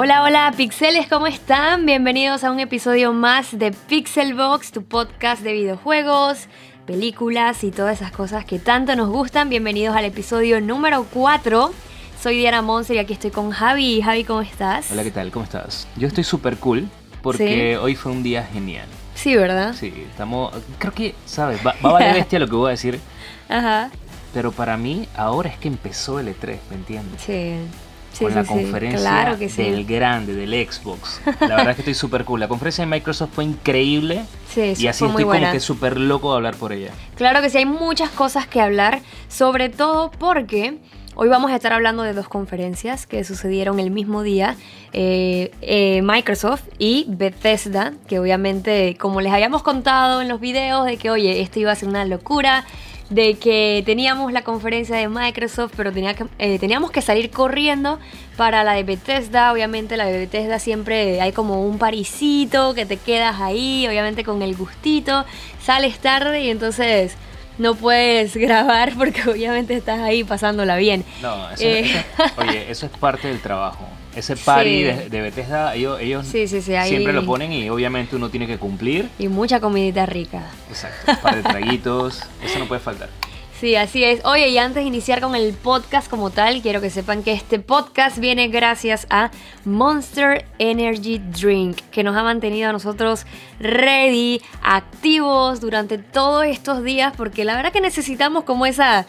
Hola, hola, pixeles, ¿cómo están? Bienvenidos a un episodio más de Pixelbox, tu podcast de videojuegos, películas y todas esas cosas que tanto nos gustan. Bienvenidos al episodio número 4. Soy Diana Monser y aquí estoy con Javi. Javi, ¿cómo estás? Hola, ¿qué tal? ¿Cómo estás? Yo estoy súper cool porque hoy fue un día genial. Sí, ¿verdad? Sí, estamos. Creo que, ¿sabes? Va, va a valer bestia lo que voy a decir. Ajá. Pero para mí, ahora es que empezó el E3, ¿me entiendes? Sí. Sí, Con sí, la conferencia Claro que sí. del grande, del Xbox. La verdad es que estoy súper cool. La conferencia de Microsoft fue increíble. Sí, sí, y así estoy buena. como que súper loco de hablar por ella. Claro que sí, hay muchas cosas que hablar, sobre todo porque hoy vamos a estar hablando de dos conferencias que sucedieron el mismo día, eh, eh, Microsoft y Bethesda, que obviamente, como les habíamos contado en los videos, de que, oye, esto iba a ser una locura, de que teníamos la conferencia de Microsoft, pero tenía que- eh, teníamos que salir corriendo para la de Bethesda. Obviamente la de Bethesda siempre hay como un parisito que te quedas ahí, obviamente con el gustito, sales tarde y entonces no puedes grabar porque obviamente estás ahí pasándola bien. No, eso, Eh. eso- oye, eso es parte del trabajo. Ese party Sí. de, de Bethesda, ellos, ellos Sí, sí, sí, ahí- siempre lo ponen y obviamente uno tiene que cumplir. Y mucha comidita rica. Exacto, un par de traguitos, eso no puede faltar. Sí, así es. Oye, y antes de iniciar con el podcast como tal, quiero que sepan que este podcast viene gracias a Monster Energy Drink, que nos ha mantenido a nosotros ready, activos durante todos estos días, porque la verdad que necesitamos como esa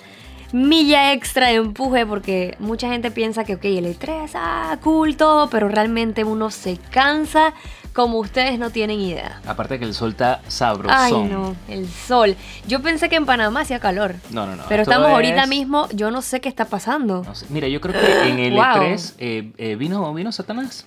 milla extra de empuje, porque mucha gente piensa que, ok, el E3, ah, cool, todo, pero realmente uno se cansa como ustedes no tienen idea. Aparte que el sol está sabroso. Ay, no, el sol. Yo pensé que en Panamá hacía calor. No, no, no. Pero estamos ahorita mismo, yo no sé qué está pasando. no sé. Mira, yo creo que en el Wow. E3 eh, eh, vino, vino Satanás.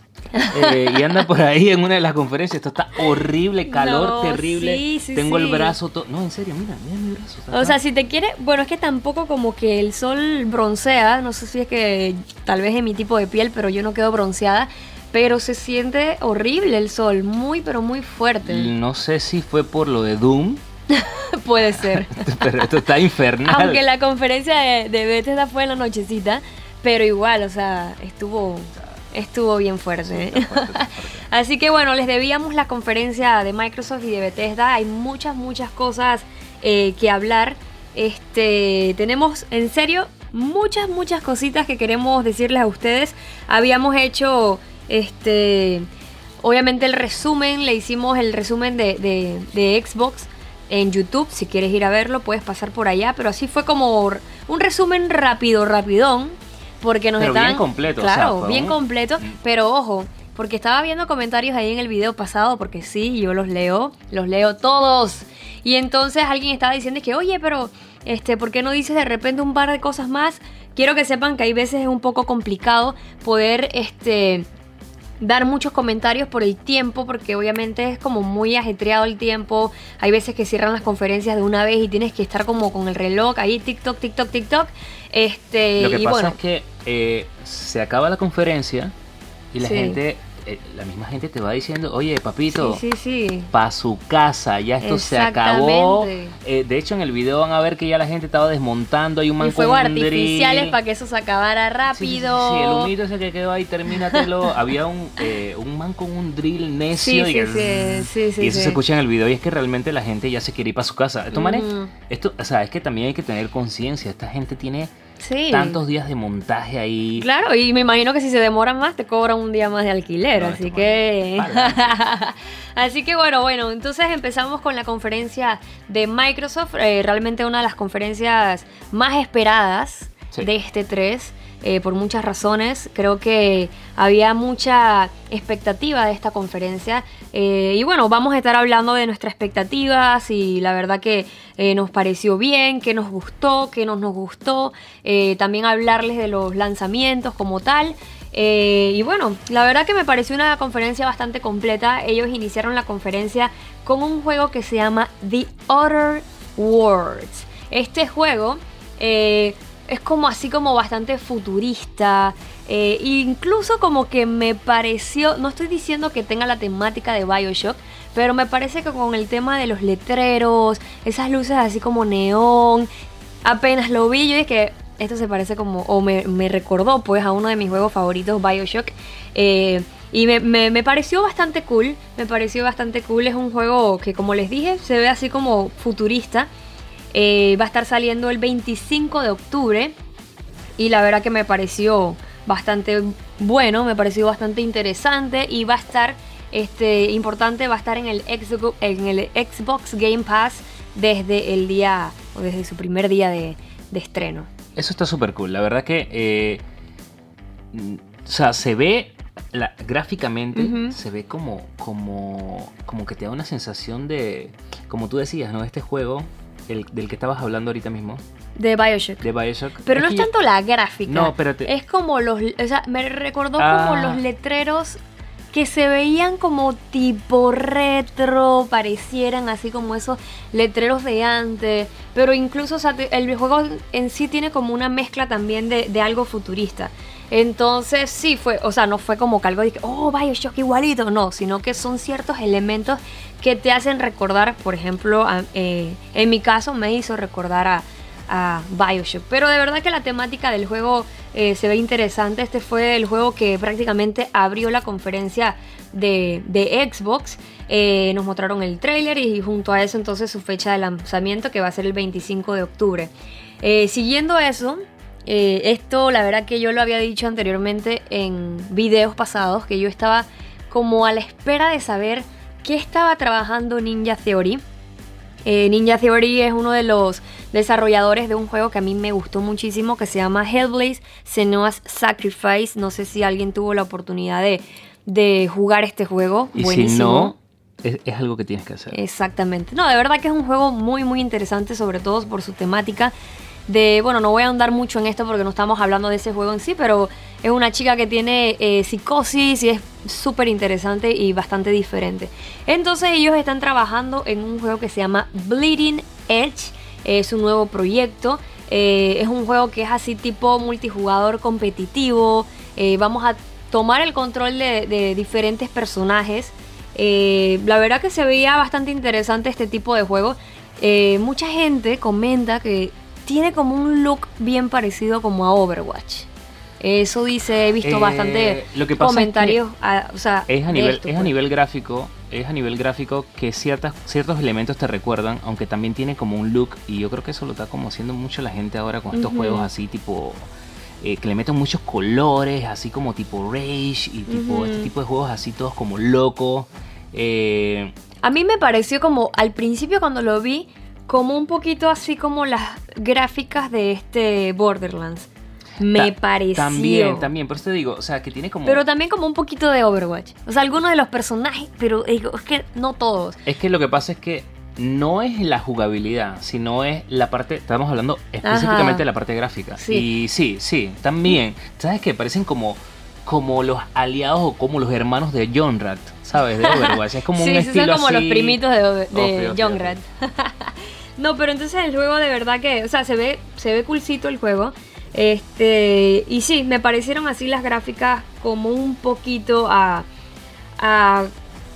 Eh, y anda por ahí en una de las conferencias. Esto está horrible, calor No, terrible. sí, sí, Tengo sí. el brazo todo. No, en serio, mira, mira mi brazo. está O sea, si te quiere, bueno, es que tampoco como que el sol broncea, no sé si es que tal vez es mi tipo de piel, pero yo no quedo bronceada, pero se siente horrible el sol, muy pero muy fuerte. No sé si fue por lo de Doom, Puede ser. pero esto está infernal. Aunque la conferencia de, de Bethesda fue en la nochecita, pero igual, o sea, estuvo estuvo bien fuerte. ¿eh? Está fuerte, está fuerte. Así que bueno, les debíamos la conferencia de Microsoft y de Bethesda. Hay muchas, muchas cosas eh, que hablar. Este, tenemos en serio muchas, muchas cositas que queremos decirles a ustedes. Habíamos hecho, este, obviamente el resumen, le hicimos el resumen de, de- de Xbox en YouTube. Si quieres ir a verlo, puedes pasar por allá. Pero así fue como un resumen rápido, rapidón. Porque nos Pero bien completo, o sea, Claro, bien un- completo. Pero ojo, porque estaba viendo comentarios ahí en el video pasado, porque sí, yo los leo, los leo todos. Y entonces alguien estaba diciendo que, oye, pero, este, ¿por qué no dices de repente un par de cosas más? Quiero que sepan que hay veces es un poco complicado poder, este, dar muchos comentarios por el tiempo, porque obviamente es como muy ajetreado el tiempo. Hay veces que cierran las conferencias de una vez y tienes que estar como con el reloj ahí, TikTok, TikTok, TikTok. Este, Lo que y pasa bueno, es que eh, se acaba la conferencia y la Sí. gente, la misma gente te va diciendo, oye, papito, sí, sí, sí. pa' su casa, ya esto se acabó. Eh, de hecho, en el video van a ver que ya la gente estaba desmontando, hay un man fuegos artificiales para que eso se acabara rápido. sí, el humito ese que quedó ahí, termínatelo. Había un, eh, un man con un drill necio Sí, y, sí, que- y eso se escucha en el video y es que realmente la gente ya se quiere ir para su casa. Estos manes, Ujú. esto, o sea, es que también hay que tener conciencia. Esta gente tiene Sí. tantos días de montaje ahí. Claro, y me imagino que si se demoran más te cobran un día más de alquiler, No, así que... así que bueno, bueno, entonces empezamos con la conferencia de Microsoft, eh, realmente una de las conferencias más esperadas Sí. de este 3. Eh, por muchas razones. Creo que había mucha expectativa de esta conferencia. eh, y bueno, vamos a estar hablando de nuestras expectativas y la verdad que eh, nos pareció bien, que nos gustó, que no nos gustó. también hablarles de los lanzamientos como tal. y bueno, la verdad que me pareció una conferencia bastante completa. Ellos iniciaron la conferencia con un juego que se llama The Other Worlds. Este juego es como así como bastante futurista. eh, incluso como que me pareció, no estoy diciendo que tenga la temática de Bioshock, pero me parece que con el tema de los letreros, esas luces así como neón, apenas lo vi yo dije, esto se parece como, o me, me recordó pues a uno de mis juegos favoritos, Bioshock. Eh, y me- me pareció bastante cool, me pareció bastante cool. Es un juego que como les dije, se ve así como futurista. Eh, va a estar saliendo el 25 de octubre. Y la verdad que me pareció bastante bueno, me pareció bastante interesante. Y va a estar, este, importante, va a estar en el, Xbox, en el Xbox Game Pass desde el día, o desde su primer día de, de estreno. Eso está súper cool. La verdad que, eh, o sea, se ve la- gráficamente, se ve como, como, como que te da una sensación de, como tú decías, ¿no? Este juego, el, del que estabas hablando ahorita mismo, De Bioshock. de Bioshock. Pero no que es yo- tanto la gráfica. No, pero te- Es como los. O sea, me recordó Ah. como los letreros que se veían como tipo retro, parecieran así como esos letreros de antes. Pero incluso, o sea, el juego en sí tiene como una mezcla también de, de algo futurista. Entonces, sí fue, o sea, no fue como que algo de que, oh, Bioshock igualito, no, sino que son ciertos elementos que te hacen recordar, por ejemplo, eh, en mi caso me hizo recordar a, Bioshock. Pero de verdad que la temática del juego eh, se ve interesante. Este fue el juego que prácticamente abrió la conferencia de, Xbox. Eh, nos mostraron el trailer y junto a eso entonces su fecha de lanzamiento que va a ser el 25 de octubre. Siguiendo eso, eh, esto la verdad que yo lo había dicho anteriormente en videos pasados, que yo estaba como a la espera de saber qué estaba trabajando Ninja Theory. Eh, Ninja Theory es uno de los desarrolladores de un juego que a mí me gustó muchísimo que se llama Hellblaze Senua's Sacrifice. No sé si alguien tuvo la oportunidad de, de jugar este juego. Y si no, es, es algo que tienes que hacer. Exactamente. No, de verdad que es un juego muy, muy interesante, sobre todo por su temática. De, bueno, no voy a andar mucho en esto porque no estamos hablando de ese juego en sí, pero es una chica que tiene eh, psicosis y es súper interesante y bastante diferente. Entonces ellos están trabajando en un juego que se llama Bleeding Edge. Es un nuevo proyecto. Eh, es un juego que es así tipo multijugador competitivo. Eh, vamos a tomar el control de, de diferentes personajes. Eh, la verdad que se veía bastante interesante este tipo de juego. Eh, mucha gente comenta que tiene como un look bien parecido como a Overwatch. Eso dice, he visto Eh, bastante lo que pasa es comentarios. a- o sea, Es a nivel, esto, es a pues. nivel gráfico, es a nivel gráfico que ciertas, ciertos elementos te recuerdan, aunque también tiene como un look, y yo creo que eso lo está como haciendo mucho la gente ahora con estos juegos así tipo eh, que le meten muchos colores, así como tipo Rage y tipo este tipo de juegos así todos como locos. Eh, A mí me pareció como, al principio cuando lo vi, como un poquito así como las gráficas de este Borderlands. Me ta- pareció. También, también, por eso te digo, o sea, que tiene como... Pero también como un poquito de Overwatch. O sea, algunos de los personajes, pero digo, es que no todos. Es que lo que pasa es que no es la jugabilidad, sino es la parte, estamos hablando específicamente Ajá. de la parte gráfica. Sí. Y sí, sí, también. ¿Sabes qué? Parecen como, como los aliados o como los hermanos de John Rat, ¿sabes? De Overwatch. Es como sí, un sí, estilo son como así. los primitos de, de Obvio, obvio, no, pero entonces el juego de verdad que, o sea, se ve, se ve coolcito el juego. Este, y sí, me parecieron así las gráficas como un poquito a, a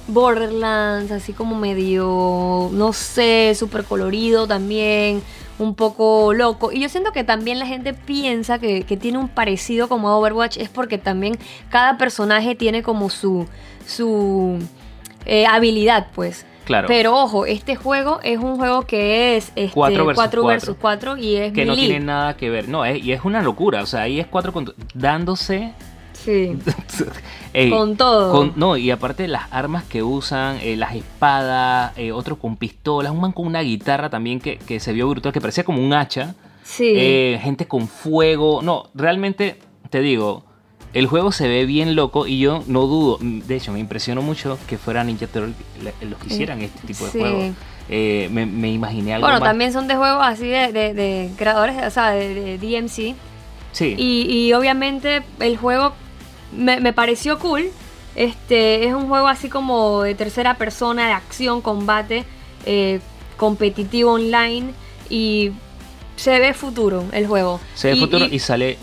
Borderlands, así como medio, no sé, súper colorido también, un poco loco. Y yo siento que también la gente piensa que, que tiene un parecido como a Overwatch, es porque también cada personaje tiene como su, su eh, habilidad, pues. Claro. Pero ojo, este juego es un juego que es este, Cuatro versus 4 cuatro. versus 4 y es que no tiene nada que ver. No, es- y es una locura. O sea, ahí es cuatro contra- dándose. Sí, con todo. Con- no, y aparte las armas que usan, eh, las espadas, eh, otros con pistolas, un man con una guitarra también que, que se vio brutal, que parecía como un hacha, sí. eh, gente con fuego. No, realmente te digo, el juego se ve bien loco y yo no dudo, de hecho me impresionó mucho que fuera Ninja la- los que hicieran este tipo de Sí. juegos. Eh, me, me imaginé algo bueno, más. también son de juegos así de, de- de creadores, o sea, de, de DMC. Sí. Y, y obviamente el juego me, me pareció cool. Este es un juego así como de tercera persona, de acción, combate, eh, competitivo online y se ve futuro el juego. se ve Y- futuro y y sale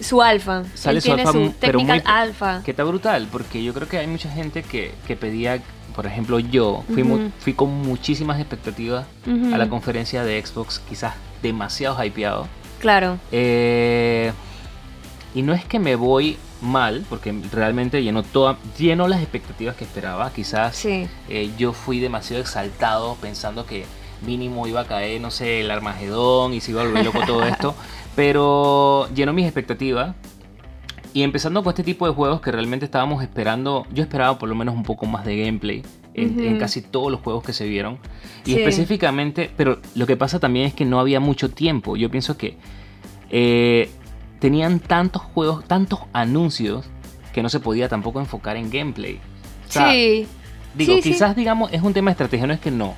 su alfa. Sale Él su tiene alfa, su pero technical muy- alfa. Que está brutal, porque yo creo que hay mucha gente que, que pedía, por ejemplo, yo fui, mu- fui con muchísimas expectativas a la conferencia de Xbox, quizás demasiado hypeado. Claro. Eh, y no es que me voy mal, porque realmente llenó, toda, llenó las expectativas que esperaba. Quizás Sí. eh, yo fui demasiado exaltado pensando que mínimo iba a caer, no sé, el Armagedón y se iba a volver loco todo esto. Pero llenó mis expectativas. Y empezando con este tipo de juegos que realmente estábamos esperando, yo esperaba por lo menos un poco más de gameplay en, casi todos los juegos que se vieron. Y Sí. específicamente, pero lo que pasa también es que no había mucho tiempo. Yo pienso que eh, tenían tantos juegos, tantos anuncios, que no se podía tampoco enfocar en gameplay. O sea, sí. Digo, Sí, sí. quizás digamos es un tema de estrategia, no es que no.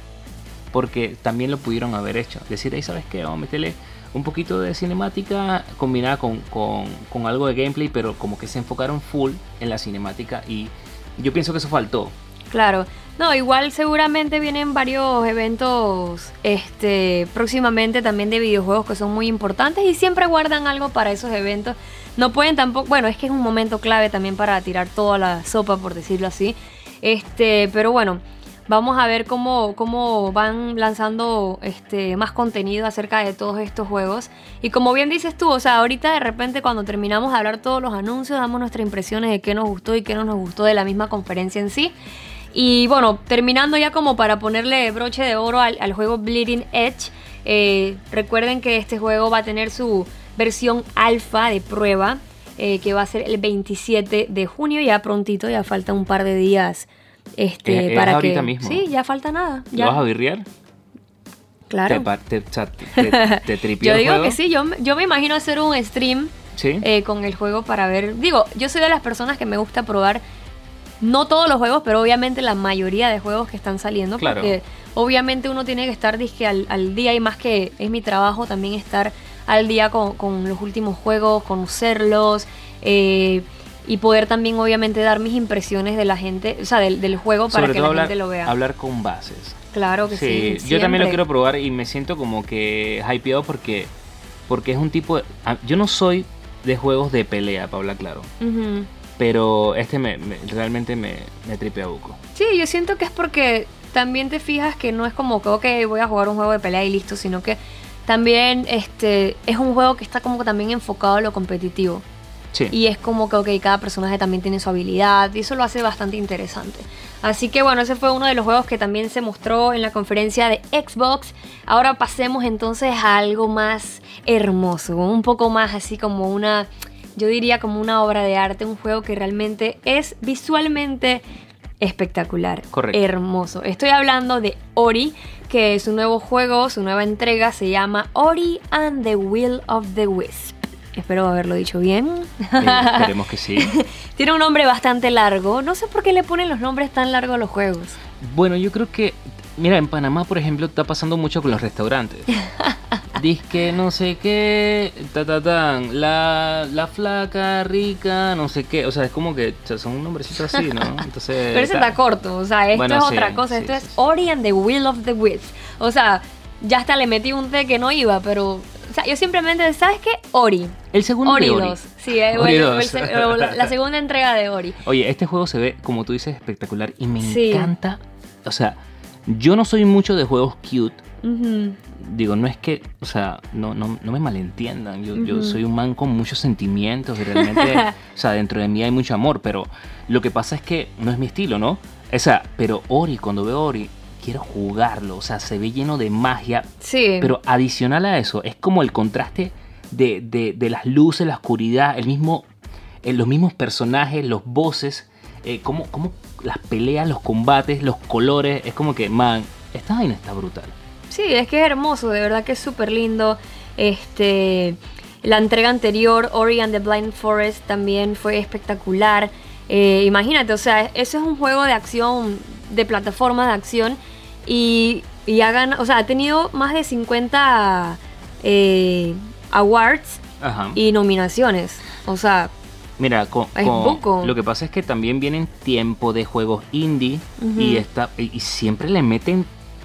Porque también lo pudieron haber hecho. Decir, ahí sabes qué, vamos a meterle un poquito de cinemática combinada con, con- con algo de gameplay, pero como que se enfocaron full en la cinemática y yo pienso que eso faltó. Claro. No, igual seguramente vienen varios eventos este próximamente también de videojuegos que son muy importantes y siempre guardan algo para esos eventos. No pueden tampoco, bueno, es que es un momento clave también para tirar toda la sopa por decirlo así. Este, pero bueno, vamos a ver cómo, cómo van lanzando este más contenido acerca de todos estos juegos. Y como bien dices tú, o sea, ahorita de repente cuando terminamos de hablar todos los anuncios, damos nuestras impresiones de qué nos gustó y qué no nos gustó de la misma conferencia en sí. Y bueno, terminando ya como para ponerle broche de oro al, al juego Bleeding Edge, eh, recuerden que este juego va a tener su versión alfa de prueba, eh, que va a ser el 27 de junio, ya prontito, ya falta un par de días. Este, Es- es para ahorita que mismo. sí ya falta nada ¿Lo ya vas a virrear? claro ¿Te, te, yo digo que sí yo, me- yo me imagino hacer un stream Sí. eh, con el juego para ver. Digo, yo soy de las personas que me gusta probar no todos los juegos, pero obviamente la mayoría de juegos que están saliendo. Claro. Porque obviamente uno tiene que estar dizque, al, al día y más que es mi trabajo también estar al día con, con los últimos juegos, conocerlos. eh, y poder también obviamente dar mis impresiones de la gente, o sea, del, del juego para Sobre que todo la hablar, gente lo vea. hablar con bases. claro que sí. Sí, yo también lo quiero probar y me siento como que hypeado porque, porque es un tipo de... Yo no soy de juegos de pelea, para hablar claro. Ujú. Pero este me, me- realmente me, me tripea buco. Sí, yo siento que es porque también te fijas que no es como que, ok, voy a jugar un juego de pelea y listo, sino que también este es un juego que está como que también enfocado a lo competitivo. Sí. Y es como que, cada personaje también tiene su habilidad y eso lo hace bastante interesante. Así que bueno, ese fue uno de los juegos que también se mostró en la conferencia de Xbox. Ahora pasemos entonces a algo más hermoso, un poco más así como una, yo diría como una obra de arte, un juego que realmente es visualmente espectacular, Correcto. hermoso. Estoy hablando de Ori, que su nuevo juego, su nueva entrega se llama Ori and the Will of the Wisp. Espero haberlo dicho bien. Eh, esperemos que sí. Tiene un nombre bastante largo. No sé por qué le ponen los nombres tan largos a los juegos. Bueno, yo creo que, mira, en Panamá, por ejemplo, está pasando mucho con los restaurantes. Dice que no sé qué, ta, ta, tan, la, la flaca, rica, no sé qué. O sea, es como que o sea, son un nombrecito así, ¿no? Entonces. Pero ese está corto. O sea, esto Bueno, es sí, otra cosa. sí, esto sí, es. Ori and the Will of the Wisp. O sea, ya hasta le metí un T que no iba, pero. O sea, yo simplemente, ¿sabes qué? Ori. El segundo Ori de Ori. 2. Sí, eh, Ori bueno, 2. el se- o la, la segunda entrega de Ori. Oye, este juego se ve, como tú dices, espectacular y me Sí. encanta. O sea, yo no soy mucho de juegos cute. Ujú. Digo, no es que, o sea, no, no, no me malentiendan. Yo, yo soy un man con muchos sentimientos y realmente, o sea, dentro de mí hay mucho amor, pero lo que pasa es que no es mi estilo, ¿no? O sea, pero Ori, cuando veo Ori, quiero jugarlo, o sea, se ve lleno de magia, Sí. pero adicional a eso, es como el contraste de, de- de las luces, la oscuridad, el mismo, eh, los mismos personajes, los voces, eh, cómo, cómo las peleas, los combates, los colores, es como que, man, esta vaina está brutal. Sí, es que es hermoso, de verdad que es súper lindo. Este, la entrega anterior, Ori and the Blind Forest, también fue espectacular. Eh, imagínate, o sea, eso es un juego de acción, de plataforma de acción, y, y ha ganado, o sea, ha tenido más de 50 eh, awards Ajá. y nominaciones. O sea, Mira, con, Es con- poco. lo que pasa es que también vienen tiempo de juegos indie y, está, y y siempre le meten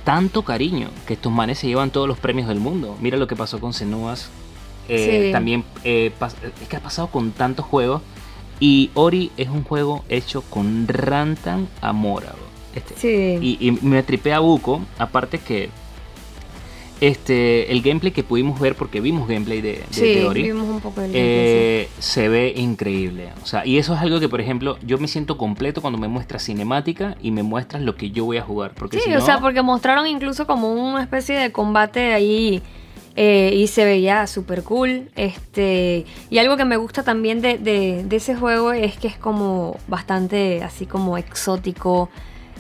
tanto cariño que estos manes se llevan todos los premios del mundo. Mira lo que pasó con Senuas. Eh, Sí. También eh, es que ha pasado con tantos juegos. Y Ori es un juego hecho con Rantan Amora. Este, sí. y, y me tripea Buco, aparte que este, el gameplay que pudimos ver, porque vimos gameplay de, de, Sí, de Ori, vimos un poco del eh, se ve increíble. O sea, y eso es algo que, por ejemplo, yo me siento completo cuando me muestras cinemática y me muestras lo que yo voy a jugar. Porque Sí, si o sea, porque mostraron incluso como una especie de combate ahí eh, y se veía súper cool. Este, y algo que me gusta también de, de- de ese juego es que es como bastante así como exótico.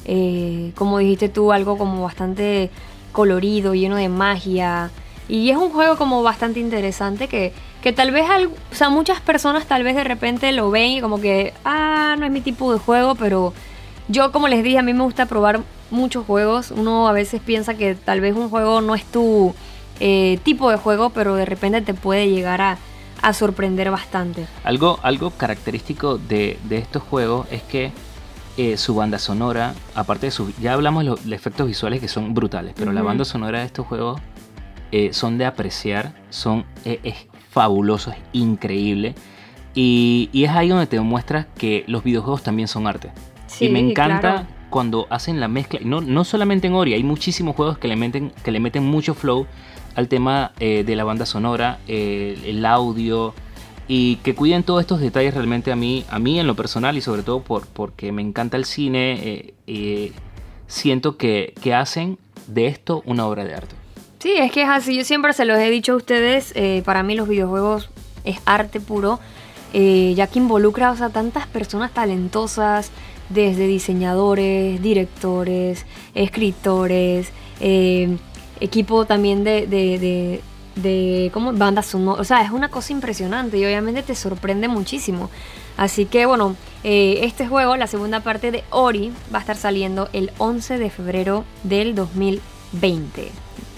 eh, como dijiste tú, algo como bastante colorido, lleno de magia. Y es un juego como bastante interesante que, que tal vez, al- o sea, muchas personas tal vez de repente lo ven y como que, ah, no es mi tipo de juego, pero yo como les dije, a mí me gusta probar muchos juegos. Uno a veces piensa que tal vez un juego no es tu eh, tipo de juego, pero de repente te puede llegar a, a sorprender bastante. Algo, algo característico de, de estos juegos es que eh, su banda sonora, aparte de sus... Ya hablamos de los efectos visuales que son brutales, pero la banda sonora de estos juegos eh, son de apreciar, son, eh, es fabuloso, es increíble. Y, y es ahí donde te demuestras que los videojuegos también son arte. Sí, y me encanta claro. cuando hacen la mezcla, no, no solamente en Ori, hay muchísimos juegos que le meten, que le meten mucho flow al tema de la banda sonora, el audio, y que cuiden todos estos detalles realmente a mí, a mí en lo personal y sobre todo por, porque me encanta el cine, eh, eh, siento que, que hacen de esto una obra de arte. Sí, es que es así. Yo siempre se los he dicho a ustedes. eh, para mí los videojuegos es arte puro. eh, ya que involucra o sea, tantas personas talentosas, desde diseñadores, directores, escritores, equipo también de, de ¿cómo? bandas sonoras. O sea, es una cosa impresionante y obviamente te sorprende muchísimo. Así que bueno, eh, este juego, la segunda parte de Ori, va a estar saliendo el 11 de febrero del 2020.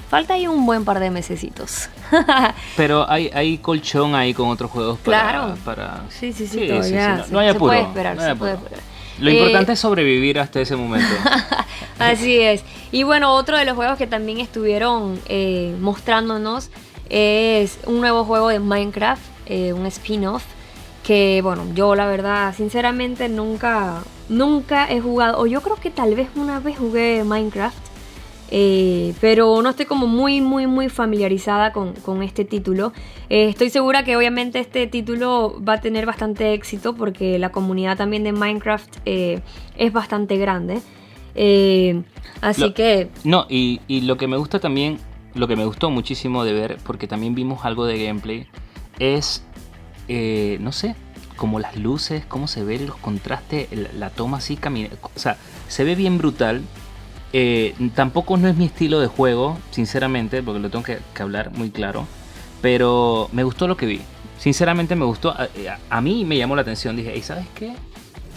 Falta ahí un buen par de mesecitos. Pero hay, hay colchón ahí con otros juegos para... Claro. para- Sí, sí, sí, Sí, todavía. sí, sí, no- se- no hay se apuro, puede esperar, no hay se puede apuro. esperar. Lo Eh, importante es sobrevivir hasta ese momento. Así es. Y bueno, otro de los juegos que también estuvieron eh, mostrándonos es un nuevo juego de Minecraft, eh, un spin-off. Que bueno, yo la verdad, sinceramente nunca, nunca he jugado, o yo creo que tal vez una vez jugué Minecraft, eh, pero no estoy como muy, muy, muy familiarizada con, con este título. Eh, estoy segura que obviamente este título va a tener bastante éxito porque la comunidad también de Minecraft eh, es bastante grande. Así Lo- que No, y, y lo que me gusta también, lo que me gustó muchísimo de ver, porque también vimos algo de gameplay, es, eh, no sé, como las luces, cómo se ven los contrastes, la, toma así camina, o sea, se ve bien brutal. Eh, tampoco no es mi estilo de juego, sinceramente, porque lo tengo que, que hablar muy claro, pero me gustó lo que vi. Sinceramente me gustó, a, a- a mí me llamó la atención, dije, ¿y sabes qué?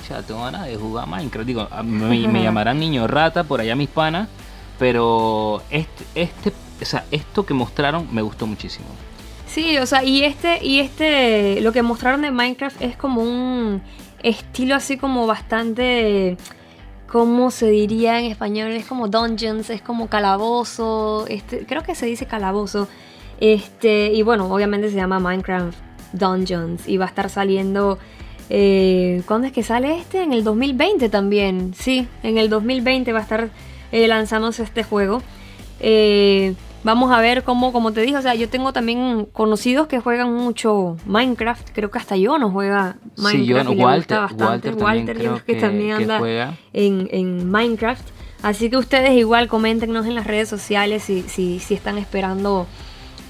Ya tengo ganas de jugar Minecraft. Digo, a- me, me llamarán niño rata por allá mis panas. Pero este, este, o sea, esto que mostraron me gustó muchísimo. Sí, o sea, y este, y este, lo que mostraron de Minecraft es como un estilo así como bastante, ¿cómo se diría en español? Es como dungeons, es como calabozo, este, creo que se dice calabozo. Este, y bueno, obviamente se llama Minecraft Dungeons y va a estar saliendo, eh, ¿cuándo es que sale este? En el 2020 también, sí, en el 2020 va a estar eh, lanzándose este juego. Eh, vamos a ver cómo, como te dije, o sea, yo tengo también conocidos que juegan mucho Minecraft. Creo que hasta yo no juega Minecraft. sí, yo, y le Walter, gusta bastante. Walter creo que, que, también que anda juega. en, en Minecraft. Así que ustedes igual coméntenos en las redes sociales si, si, si están esperando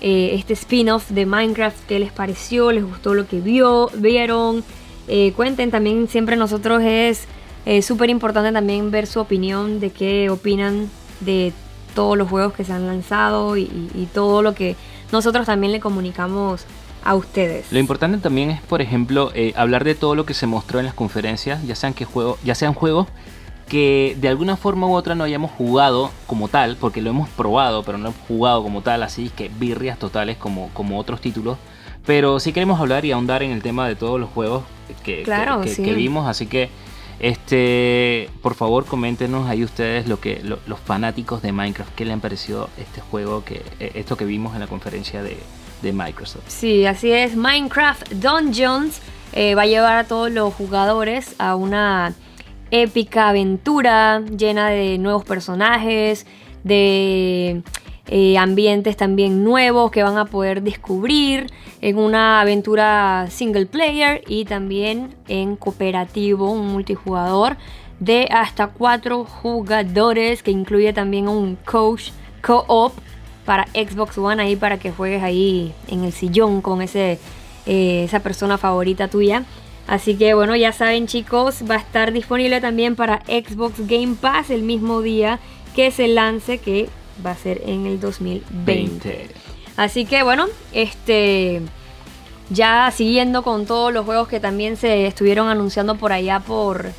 eh, este spin-off de Minecraft, qué les pareció, les gustó lo que vio, vieron. Eh, cuenten también, siempre nosotros es eh, súper importante también ver su opinión de qué opinan de todos los juegos que se han lanzado y, y- y todo lo que nosotros también le comunicamos a ustedes. Lo importante también es, por ejemplo, eh, hablar de todo lo que se mostró en las conferencias, ya sean que juego, ya sean juegos que de alguna forma u otra no hayamos jugado como tal, porque lo hemos probado, pero no hemos jugado como tal, así que birrias totales como, como otros títulos. Pero sí queremos hablar y ahondar en el tema de todos los juegos que, que- Claro, que- sí. que vimos, así que este por favor coméntenos ahí ustedes lo que lo- los fanáticos de Minecraft qué le han parecido este juego que eh, esto que vimos en la conferencia de, de Microsoft. Sí, así es. Minecraft Dungeons eh, va a llevar a todos los jugadores a una épica aventura llena de nuevos personajes, de eh, ambientes también nuevos que van a poder descubrir en una aventura single player y también en cooperativo, un multijugador de hasta cuatro jugadores que incluye también un coach co-op para Xbox One ahí para que juegues ahí en el sillón con ese, eh, esa persona favorita tuya. Así que bueno, ya saben chicos, va a estar disponible también para Xbox Game Pass el mismo día que se lance, que va a ser en el 2020. Así que bueno, este ya siguiendo con todos los juegos que también se estuvieron anunciando por allá por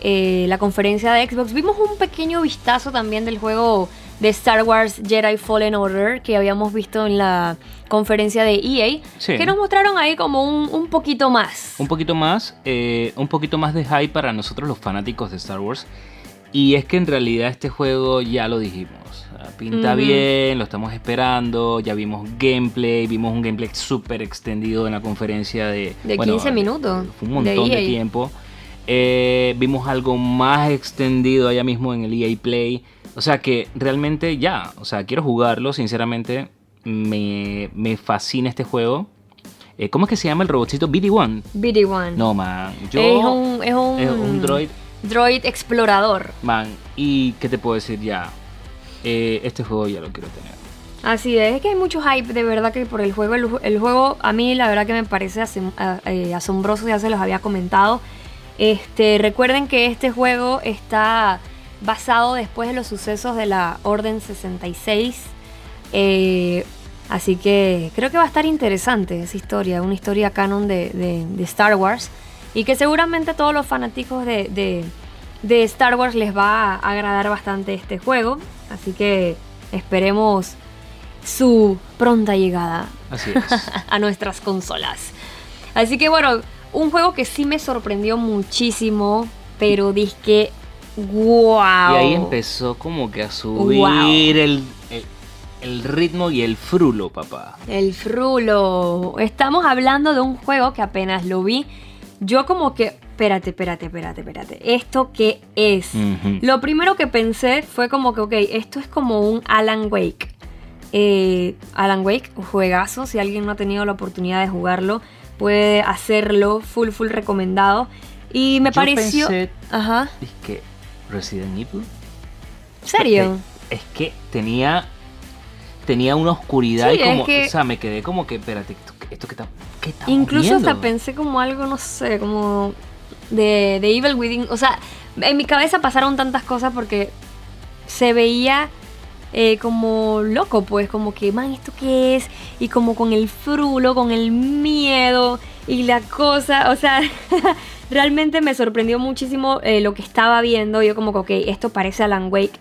eh, la conferencia de Xbox, vimos un pequeño vistazo también del juego de Star Wars Jedi Fallen Order que habíamos visto en la conferencia de EA, que nos mostraron ahí como un, poquito más. Un poquito más, eh, un poquito más de hype para nosotros los fanáticos de Star Wars. Y es que en realidad este juego ya lo dijimos. Pinta bien, lo estamos esperando. Ya vimos gameplay, vimos un gameplay súper extendido en la conferencia de. De 15 minutos. Fue un montón de, e tiempo. Eh, vimos algo más extendido allá mismo en el EA Play. O sea que realmente ya, o sea, quiero jugarlo, sinceramente. Me, me fascina este juego. Eh, ¿Cómo es que se llama el robotcito? BD-1. BD-1. No, man. Yo, es un, es un, es un droid Droid explorador. Man, ¿y qué te puedo decir ya? Eh, este juego ya lo quiero tener. Así es, es que hay mucho hype de verdad que por el juego. El, juego a mí la verdad que me parece eh, asombroso, ya se los había comentado. Este, recuerden que este juego está basado después de los sucesos de la Orden 66. Eh, así que creo que va a estar interesante esa historia, una historia canon de Star Wars. Y que seguramente a todos los fanáticos de, Star Wars les va a agradar bastante este juego. Así que esperemos su pronta llegada a nuestras consolas. Así que bueno, un juego que sí me sorprendió muchísimo, pero dije, wow. Y ahí empezó como que a subir el, el, ritmo y el frulo, papá. El frulo. Estamos hablando de un juego que apenas lo vi yo como que, espérate, espérate, espérate, espérate, ¿esto qué es? Lo primero que pensé fue como que, ok, esto es como un Alan Wake. Eh, Alan Wake, un juegazo, si alguien no ha tenido la oportunidad de jugarlo, puede hacerlo, full, full recomendado. Y me pareció... Ajá. Es que Resident Evil. ¿Serio? Es que tenía tenía una oscuridad y como, o sea, me quedé como que, espérate, esto, que está, qué Incluso hasta pensé como algo, no sé, como de, de Evil Within, o sea, en mi cabeza pasaron tantas cosas porque se veía eh, como loco, pues, como que, man, ¿esto qué es? Y como con el frulo, con el miedo y la cosa, o sea, realmente me sorprendió muchísimo eh, lo que estaba viendo. Yo como que, ok, esto parece Alan Wake.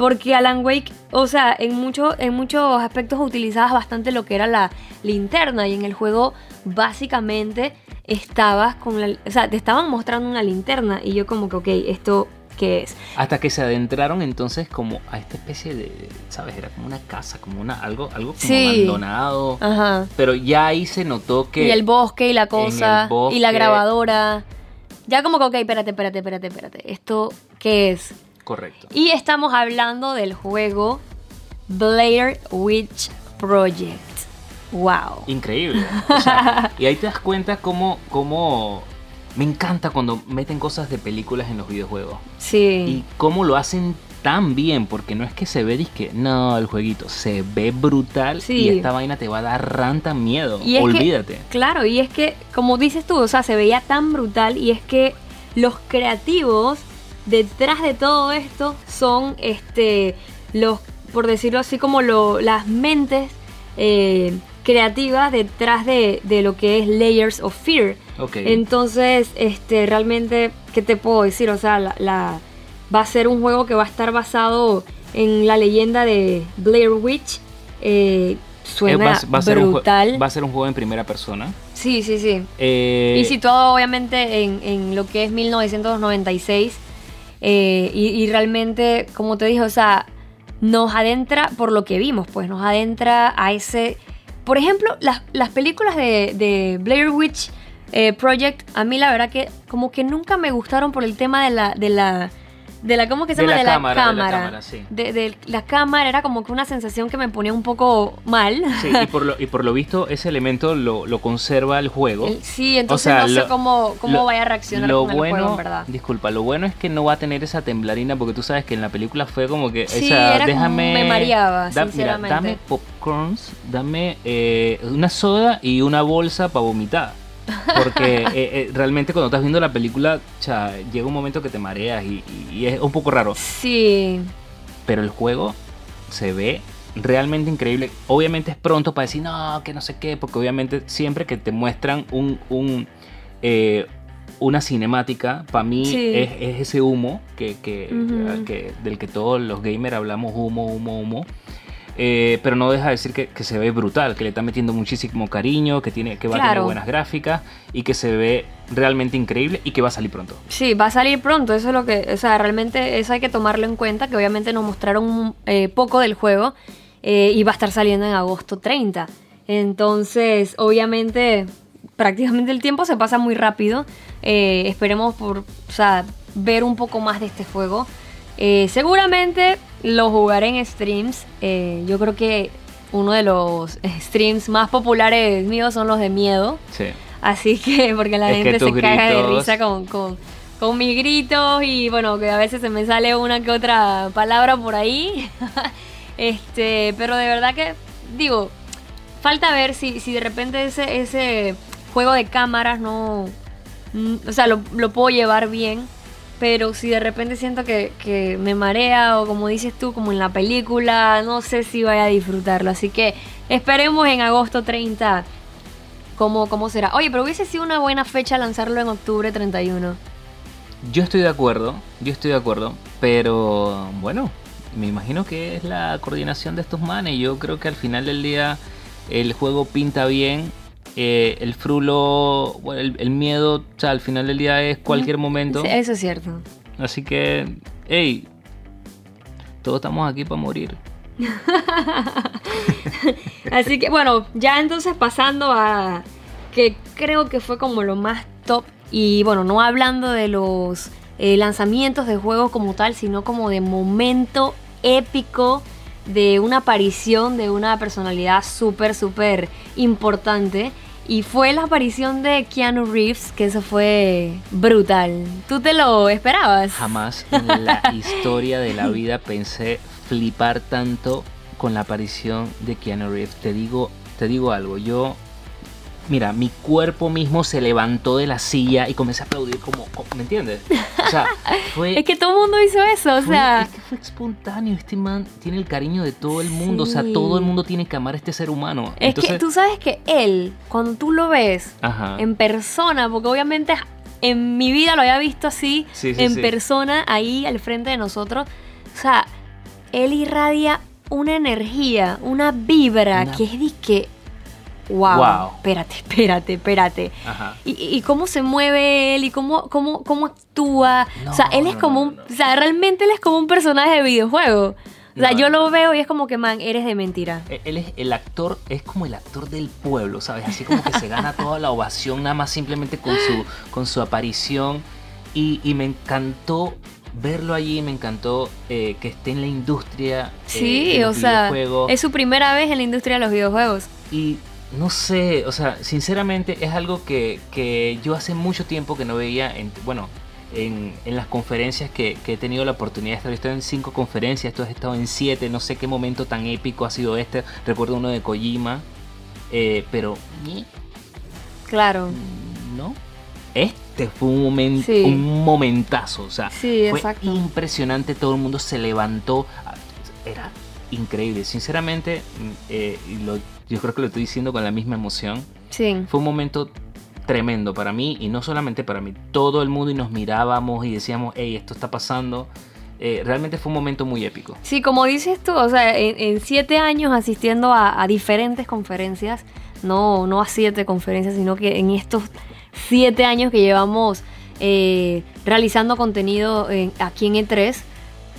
Porque Alan Wake, o sea, en, mucho, en muchos aspectos utilizabas bastante lo que era la linterna y en el juego básicamente estabas con la... O sea, te estaban mostrando una linterna y yo como que, ok, esto qué es. Hasta que se adentraron entonces como a esta especie de, ¿sabes? Era como una casa, como una algo, algo como abandonado. Ajá. Pero ya ahí se notó que... Y el bosque y la cosa, y la grabadora. Ya como que, ok, espérate, espérate, espérate, espérate. ¿Esto qué es? Correcto. Y estamos hablando del juego Blair Witch Project. ¡Wow! Increíble. y ahí te das cuenta cómo, cómo me encanta cuando meten cosas de películas en los videojuegos. Sí. Y cómo lo hacen tan bien, porque no es que se ve disque, no, el jueguito se ve brutal y esta vaina te va a dar ranta miedo. Y Olvídate. claro, y es que, como dices tú, o sea, se veía tan brutal y es que los creativos detrás de todo esto son este los por decirlo así como las mentes eh, creativas detrás de, lo que es Layers of Fear. Entonces, este, realmente, ¿qué te puedo decir? O sea, la, va a ser un juego que va a estar basado en la leyenda de Blair Witch. Eh, suena eh, va, brutal. va a ser un juego en primera persona. Sí, sí, sí. y situado obviamente en, en lo que es 1996. Eh, y, realmente, como te dije, o sea, nos adentra, por lo que vimos, pues nos adentra a ese... Por ejemplo, las, películas de, Blair Witch eh, Project, a mí la verdad que como que nunca me gustaron por el tema de la, de la, de la ¿cómo que se De llama? la de la cámara, de la cámara. sí. De, de la cámara era como que una sensación que me ponía un poco mal. Sí, y por lo, y por lo visto ese elemento lo, lo conserva el juego. El- sí, entonces sea, no sé cómo, cómo Lo- vaya a reaccionar lo con bueno, el juego, en verdad. Disculpa, lo bueno es que no va a tener esa temblarina porque tú sabes que en la película fue como que Sí, esa, era como- déjame me mareaba, da- mira, sinceramente. dame popcorns, dame eh, una soda y una bolsa para vomitar. Porque eh, eh, realmente cuando estás viendo la película, cha, llega un momento que te mareas y, es un poco raro. Sí, Pero el juego se ve realmente increíble. Obviamente es pronto para decir, no, que no sé qué, porque obviamente siempre que te muestran un, un, eh, una cinemática, para mí Sí. es, es ese humo que, que- del que todos los gamers hablamos, humo, humo, humo. Eh, pero no deja de decir que, que se ve brutal, que le está metiendo muchísimo cariño, que, tiene, que va a tener buenas gráficas y que se ve realmente increíble y que va a salir pronto. sí, va a salir pronto, eso es lo que, o sea, realmente eso hay que tomarlo en cuenta, que obviamente nos mostraron eh, poco del juego eh, y va a estar saliendo en agosto 30. Entonces, obviamente, prácticamente el tiempo se pasa muy rápido. Esperemos por, o sea, ver un poco más de este juego. Seguramente lo jugaré en streams. Eh, yo creo que uno de los streams más populares míos son los de miedo. Sí. Así que, porque la Es gente se tus caga de gritos- risa con, con, con mis gritos y bueno, que a veces se me sale una que otra palabra por ahí. este, pero de verdad que, digo, falta ver si, si de repente ese, ese juego de cámaras no. O sea, lo, lo puedo llevar bien. Pero si de repente siento que, que me marea o como dices tú, como en la película, no sé si vaya a disfrutarlo. Así que esperemos en agosto 30 cómo, cómo será. Oye, pero hubiese sido una buena fecha lanzarlo en octubre 31. Yo estoy de acuerdo, yo estoy de acuerdo, pero bueno, me imagino que es la coordinación de estos manes. Yo creo que al final del día el juego pinta bien. Eh, el frulo, bueno, el, el miedo, o sea, al final del día es cualquier momento. Eso es cierto. Así que, hey, todos estamos aquí para morir. Así que bueno, ya entonces pasando a que creo que fue como lo más top y bueno, no hablando de los eh, lanzamientos de juegos como tal, sino como de momento épico de una aparición de una personalidad súper, súper importante. Y fue la aparición de Keanu Reeves, que eso fue brutal. ¿Tú te lo esperabas? Jamás en la historia de la vida pensé flipar tanto con la aparición de Keanu Reeves. Te digo, te digo algo, yo mira, mi cuerpo mismo se levantó de la silla y comencé a aplaudir como, ¿me entiendes? O sea, fue Es que todo el mundo hizo eso, o fue- sea... es que fue espontáneo, este man tiene el cariño de todo el mundo, o sea, todo el mundo tiene que amar a este ser humano. Es que tú sabes que él, cuando tú lo ves ajá. en persona, porque obviamente en mi vida lo había visto así, Sí, sí, en persona, ahí al frente de nosotros, o sea, él irradia una energía, una vibra Una- que es de que, wow, Wow. espérate, espérate, espérate. Ajá. Y, cómo se mueve él y cómo, cómo, cómo actúa. No, o sea, él es no, como un. no. O sea, realmente él es como un personaje de videojuego. O sea, yo lo veo y es como que, man, eres de mentira. E- Él es el actor, es como el actor del pueblo, ¿sabes? Así como que se gana toda la ovación nada más simplemente con su, con su aparición. Y, y me encantó verlo allí, me encantó eh, que esté en la industria. eh, Sí, de o los sea, videojuegos. es su primera vez en la industria de los videojuegos. Y no sé, o sea, sinceramente es algo que, que yo hace mucho tiempo que no veía, en, bueno, en, en las conferencias que, que he tenido la oportunidad de estar. He estado en cinco conferencias, tú has estado en siete, no sé qué momento tan épico ha sido este. Recuerdo uno de Kojima, eh, pero ¿eh? Claro. no. Este fue un momento, Sí. un momentazo, o sea, Sí, fue exacto. impresionante, todo el mundo se levantó, era increíble, sinceramente, mm, eh, lo- yo creo que lo estoy diciendo con la misma emoción, Sí. fue un momento tremendo para mí y no solamente para mí, todo el mundo y nos mirábamos y decíamos, hey, esto está pasando, Eh, realmente fue un momento muy épico. Sí, como dices tú, o sea, en, en siete años asistiendo a, a diferentes conferencias, no, no a siete conferencias, sino que en estos siete años que llevamos eh, realizando contenido en- aquí en E3,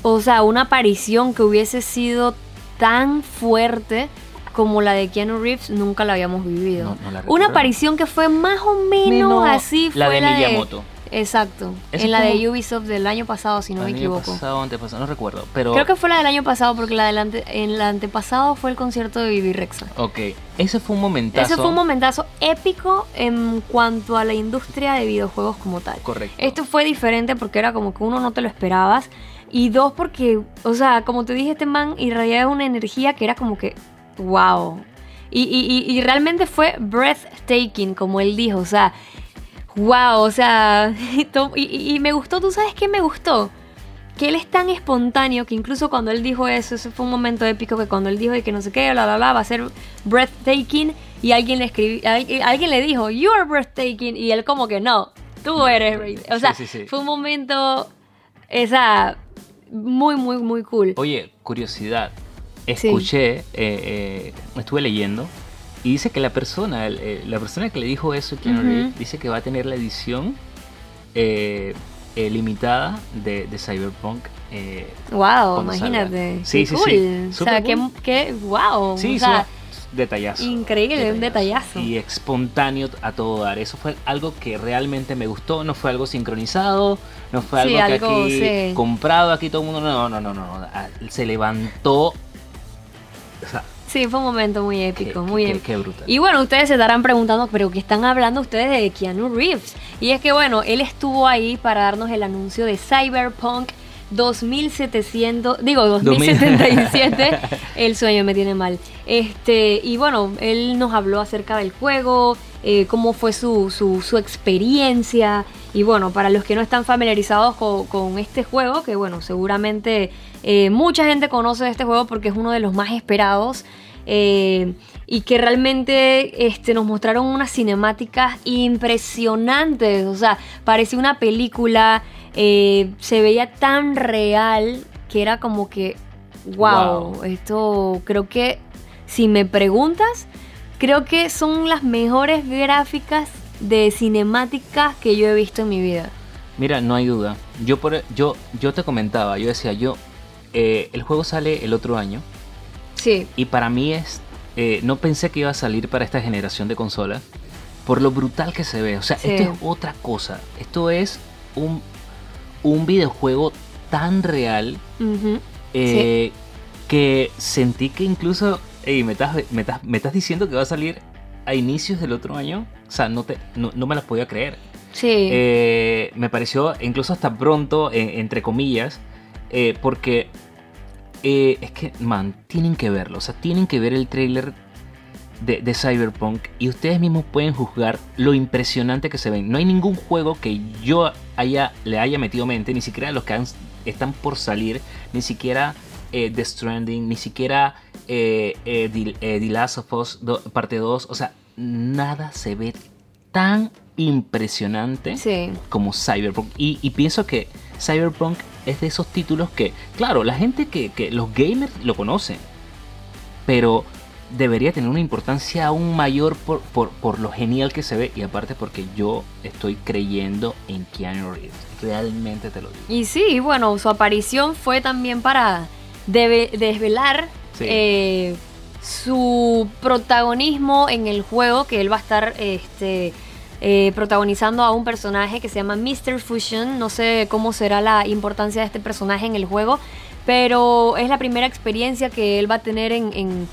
o sea, una aparición que hubiese sido tan fuerte como la de Keanu Reeves nunca la habíamos vivido. No- no la una aparición que fue más o menos Menos así la fue de Miyamoto. exacto. En la de Ubisoft del año pasado, si no me El año equivoco. pasado, antepasado, no recuerdo. Pero. Creo que fue la del año pasado, porque la del ante- en la antepasado fue el concierto de Vivi Rexa. Ok, ese fue un momentazo. Ese fue un momentazo épico en cuanto a la industria de videojuegos como tal. Correcto. Esto fue diferente porque era como que uno no te lo esperabas. Y dos, porque, o sea, como te dije, este man irradiaba una energía que era como que, wow. Y, y- y- realmente fue breathtaking, como él dijo. O sea, wow, o sea, y, me gustó, ¿tú sabes qué me gustó? Que él es tan espontáneo que incluso cuando él dijo eso, ese fue un momento épico que cuando él dijo que no sé qué, bla, bla, bla, va a ser breathtaking y alguien le escribió, alguien, le dijo, you are breathtaking y él como que no, tú eres, breath-". o sea, Sí, sí, sí. fue un momento, esa, muy, muy, muy cool. Oye, curiosidad. Sí. Escuché, eh, eh, estuve leyendo y dice que la persona, eh, la persona que le dijo eso, Keanu dice que va a tener la edición limitada de, de Cyberpunk. Wow, imagínate. salga. Sí, sí, cool. sí. O sea, Súper qué, wow. sí, o sea, son detallazos. increíble, un detallazo. Y espontáneo a todo dar. Eso fue algo que realmente me gustó. No fue algo sincronizado. No fue Sí, algo que algo, aquí sí. comprado. Aquí todo el mundo. No, no, no, no. Se levantó. O sea, Sí, fue un momento muy épico, qué, muy qué- épico. qué brutal. Y bueno, ustedes se estarán preguntando, pero ¿qué están hablando ustedes de Keanu Reeves? Y es que bueno, él estuvo ahí para darnos el anuncio de Cyberpunk 2700, digo 2077, el sueño me tiene mal. Este, y bueno, él nos habló acerca del juego, eh, cómo fue su, su, su experiencia. Y bueno, para los que no están familiarizados con, con este juego, que bueno, seguramente eh, mucha gente conoce este juego porque es uno de los más esperados. eh, y que realmente este, nos mostraron unas cinemáticas impresionantes. O sea, parecía una película. eh, se veía tan real que era como que. Wow, Wow. esto creo que. Si me preguntas, creo que son las mejores gráficas de cinemáticas que yo he visto en mi vida. Mira, no hay duda. Yo, por, yo, yo te comentaba, yo decía, yo. eh, el juego sale el otro año. Sí, Y para mí es. eh, no pensé que iba a salir para esta generación de consolas. Por lo brutal que se ve. O sea, Sí. esto es otra cosa. Esto es un, un videojuego tan real eh, que sentí que incluso. ey, me, estás, me, estás, me estás diciendo que va a salir a inicios del otro año. O sea, no, te, no, no me las podía creer. sí. Eh, me pareció incluso hasta pronto, eh, entre comillas, eh, porque es que, man, tienen que verlo, o sea, tienen que ver el trailer de, de Cyberpunk y ustedes mismos pueden juzgar lo impresionante que se ven. No hay ningún juego que yo haya, le haya metido mente, ni siquiera los que han- están por salir, ni siquiera The Stranding, ni siquiera eh, eh, The, eh, The Last of Us do- parte 2, o sea, nada se ve tan impresionante sí. como Cyberpunk. Y, y pienso que Cyberpunk es de esos títulos que, claro, la gente que, que los gamers lo conocen, pero debería tener una importancia aún mayor por, por, por lo genial que se ve y aparte porque yo estoy creyendo en Keanu Reeves. Realmente te lo digo. Y sí, bueno, su aparición fue también para desvelar Eh, su protagonismo en el juego, que él va a estar este, eh, protagonizando a un personaje que se llama Mr. Fusion. No sé cómo será la importancia de este personaje en el juego, pero es la primera experiencia que él va a tener en, en-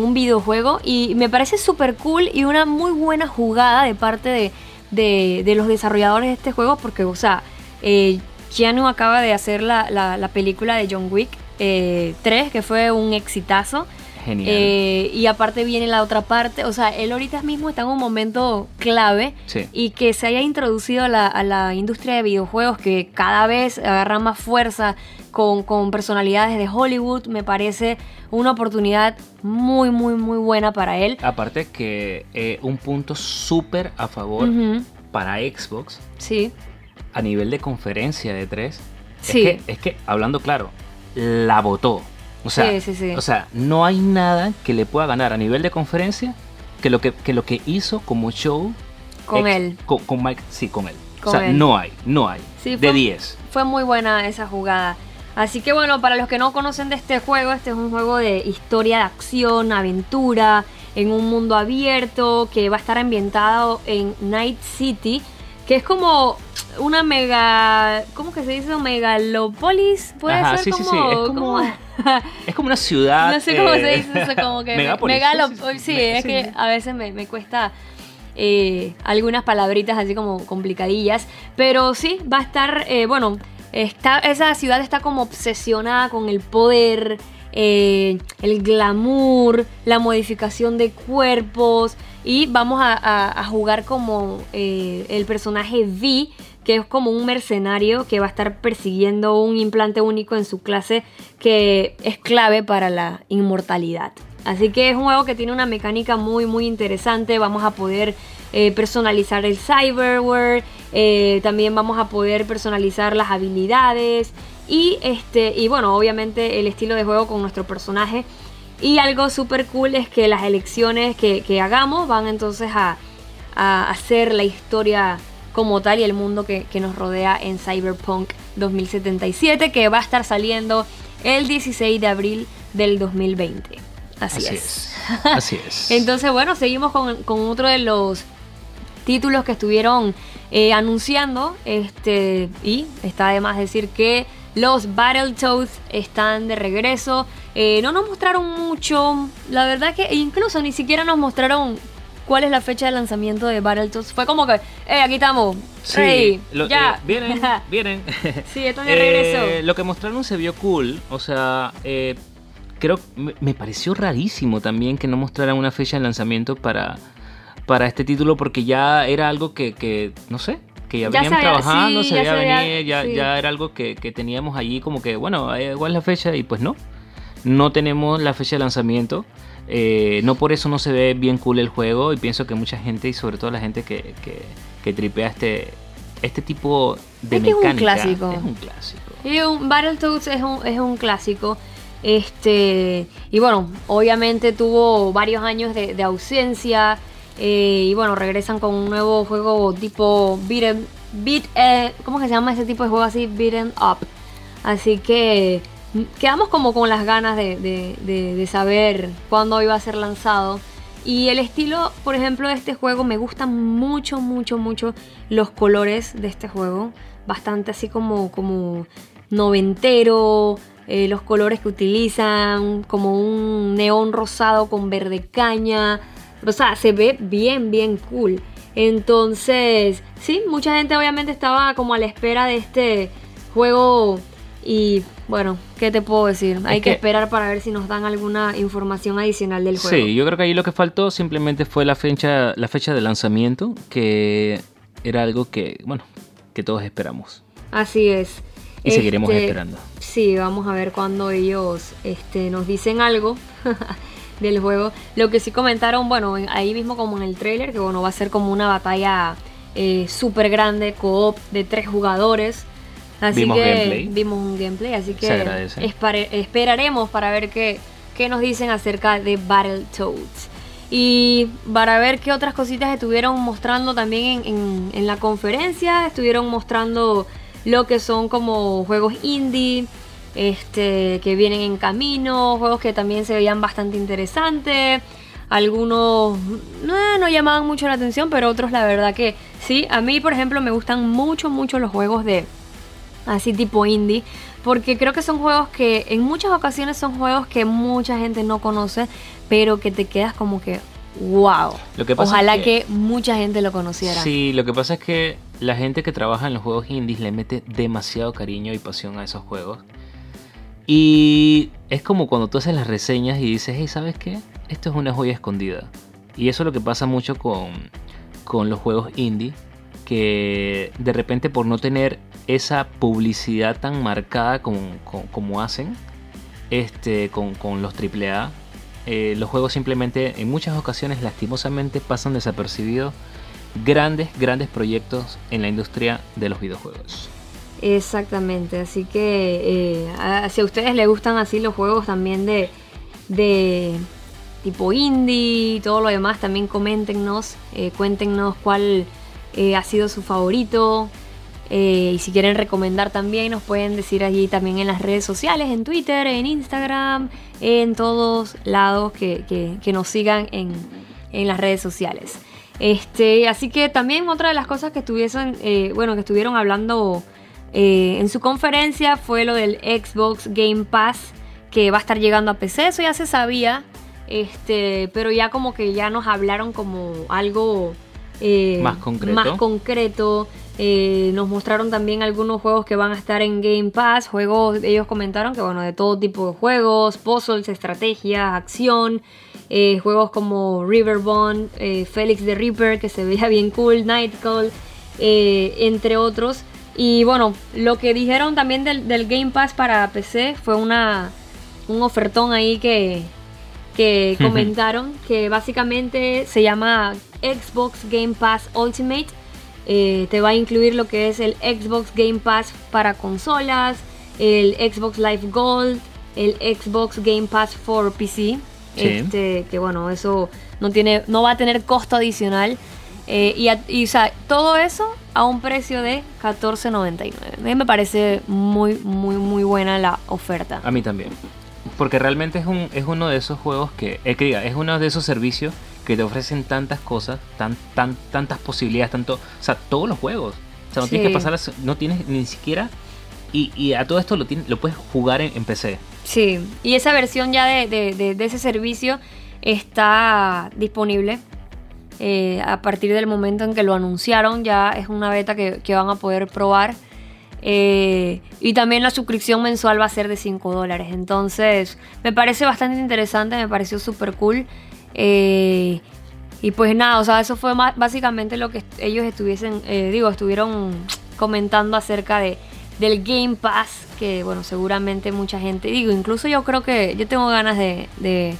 un videojuego y me parece súper cool y una muy buena jugada de parte de, de- los desarrolladores de este juego porque, o sea, eh, Keanu acaba de hacer la- la película de John Wick eh, 3, que fue un exitazo. Genial. Eh, y aparte viene la otra parte, o sea, él ahorita mismo está en un momento clave Sí. y que se haya introducido a la, a la industria de videojuegos que cada vez agarra más fuerza con, con personalidades de Hollywood, me parece una oportunidad muy, muy, muy buena para él. Aparte que eh, un punto súper a favor para Xbox Sí, a nivel de conferencia de 3 Sí. es, que, es que, hablando claro, la votó. O sea, Sí, sí, sí. o sea, no hay nada que le pueda ganar a nivel de conferencia que lo que, que, lo que hizo como show con ex- él. Con, con Mike, sí, con él. Con o sea, él. no hay, no hay. De fue- 10. Fue muy buena esa jugada. Así que bueno, para los que no conocen de este juego, este es un juego de historia de acción, aventura, en un mundo abierto que va a estar ambientado en Night City, que es como una mega, ¿cómo que se dice? Megalopolis, puede Ajá, ser sí, como, sí, es como- Es como una ciudad. no sé cómo se eh, dice eso, como que Megápolis, megalo- sí, es que a veces me, me cuesta eh, algunas palabritas así como complicadillas, pero sí va a estar, eh, bueno, está, esa ciudad está como obsesionada con el poder, eh, el glamour, la modificación de cuerpos y vamos a, jugar como eh, el personaje V que es como un mercenario que va a estar persiguiendo un implante único en su clase que es clave para la inmortalidad. Así que es un juego que tiene una mecánica muy muy interesante. Vamos a poder eh, personalizar el cyberware. también vamos a poder personalizar las habilidades. Y este. Y bueno, obviamente el estilo de juego con nuestro personaje. Y algo súper cool es que las elecciones que, que hagamos van entonces a, a hacer la historia como tal y el mundo que, que nos rodea en Cyberpunk 2077 que va a estar saliendo el 16 de abril del 2020. Así, Así es. es. Así es. Entonces, bueno, seguimos con, con otro de los títulos que estuvieron eh, anunciando. Este, y está de más decir que los Battletoads están de regreso. Eh, no nos mostraron mucho. La verdad que incluso ni siquiera nos mostraron cuál es la fecha de lanzamiento de Battletoads. Fue como que, eh, aquí estamos. Sí, lo- ya. eh, vienen, vienen. sí, esto de regreso. Eh, lo que mostraron se vio cool. O sea, creo me, me pareció rarísimo también que no mostraran una fecha de lanzamiento para, para este título porque ya era algo que, que, no sé, que ya Ya venían se había- trabajando, sí, se veía venir, ya, sí. ya era algo que, que teníamos allí como que, bueno, eh, ¿cuál es la fecha? Y pues no, no tenemos la fecha de lanzamiento. Eh, no por eso no se ve bien cool el juego y pienso que mucha gente y sobre todo la gente que, que, que tripea este, este tipo de Es que es un mecánica clásico. es un clásico. Y un Battletoads es un, es un clásico. Este. Y bueno, obviamente tuvo varios años de, de ausencia. Eh, y bueno, regresan con un nuevo juego tipo beat, em- beat eh, ¿Cómo que se llama ese tipo de juego así? Beaten up. Así que mm, quedamos como con las ganas de- de saber cuándo iba a ser lanzado. Y el estilo, por ejemplo, de este juego, me gustan mucho, mucho, mucho los colores de este juego. Bastante así como, como noventero. eh, los colores que utilizan, como un neón rosado con verde caña. O sea, se ve bien, bien cool. Entonces, sí, mucha gente obviamente estaba como a la espera de este juego. Y bueno, ¿qué te puedo decir? Hay que, que- esperar para ver si nos dan alguna información adicional del juego. Sí, yo creo que ahí lo que faltó simplemente fue la fecha, la fecha de lanzamiento, que era algo que, bueno, que todos esperamos. Así es. Y seguiremos Este, esperando. Sí, vamos a ver cuando ellos este, nos dicen algo del juego. Lo que sí comentaron, bueno, en- ahí mismo como en el trailer, que bueno, va a ser como una batalla eh, súper grande, co-op de tres jugadores. Así Vimos que gameplay. vimos un gameplay, así que esperaremos para ver qué, qué nos dicen acerca de Battletoads. Y para ver qué otras cositas estuvieron mostrando también en, en- en la conferencia. Estuvieron mostrando lo que son como juegos indie, este, que vienen en camino, juegos que también se veían bastante interesantes. Algunos no, no llamaban mucho la atención, pero otros la verdad que sí. A mí, por ejemplo, me gustan mucho, mucho los juegos de así tipo indie. Porque creo que son juegos que en muchas ocasiones son juegos que mucha gente no conoce, pero que te quedas como que, wow. Lo que pasa Ojalá es que... que- mucha gente lo conociera. Sí, lo que pasa es que la gente que trabaja en los juegos indies le mete demasiado cariño y pasión a esos juegos. Y es como cuando tú haces las reseñas y dices, hey, ¿sabes qué? Esto es una joya escondida. Y eso es lo que pasa mucho con, con los juegos indie, que de repente por no tener esa publicidad tan marcada como, como, hacen este, con, con los AAA, eh, los juegos simplemente en muchas ocasiones lastimosamente pasan desapercibidos grandes, grandes proyectos en la industria de los videojuegos. Exactamente, así que eh, si a ustedes les gustan así los juegos también de, de tipo indie y todo lo demás, también coméntenos, eh, cuéntenos cuál eh, ha sido su favorito. y si quieren recomendar también, nos pueden decir allí también en las redes sociales, en Twitter, en Instagram, en todos lados que, que- que nos sigan en, en las redes sociales. Este, así que también otra de las cosas que estuviesen, bueno, que estuvieron hablando eh, en su conferencia fue lo del Xbox Game Pass que va a estar llegando a PC. Eso ya se sabía, este, pero ya como que ya nos hablaron como algo eh, más concreto. Más concreto. nos mostraron también algunos juegos que van a estar en Game Pass. Juegos, ellos comentaron que bueno, de todo tipo de juegos, puzzles, estrategias, acción. Eh, juegos como Riverbond, eh, Felix the Reaper, que se veía bien cool, Nightcall, eh, entre otros. Y bueno, lo que dijeron también del, Game Pass para PC fue una, un ofertón ahí que, que comentaron, que básicamente se llama Xbox Game Pass Ultimate. te va a incluir lo que es el Xbox Game Pass para consolas, el Xbox Live Gold, el Xbox Game Pass for PC, este, que bueno, eso no tiene, no va a tener costo adicional. Eh, y, o sea, todo eso a un precio de 14.99. A mí me parece muy, muy, muy buena la oferta. A mí también. Porque realmente es, un, es uno de esos juegos que, es que diga, es uno de esos servicios que te ofrecen tantas cosas, tan, tan, tantas posibilidades, tanto, o sea, todos los juegos. O sea, no tienes que pasar, no tienes ni siquiera, y, a todo esto lo, tienes, lo puedes jugar en PC. Sí, y esa versión ya de, ese servicio está disponible. Eh, a partir del momento en que lo anunciaron, ya es una beta que, van a poder probar. Eh, y también la suscripción mensual va a ser de 5 dólares. Entonces, me parece bastante interesante, me pareció súper cool. Eh, y pues nada, o sea, eso fue básicamente lo que ellos estuviesen, digo, estuvieron comentando acerca de, del Game Pass, que bueno, seguramente mucha gente, digo, incluso yo creo que yo tengo ganas de, de,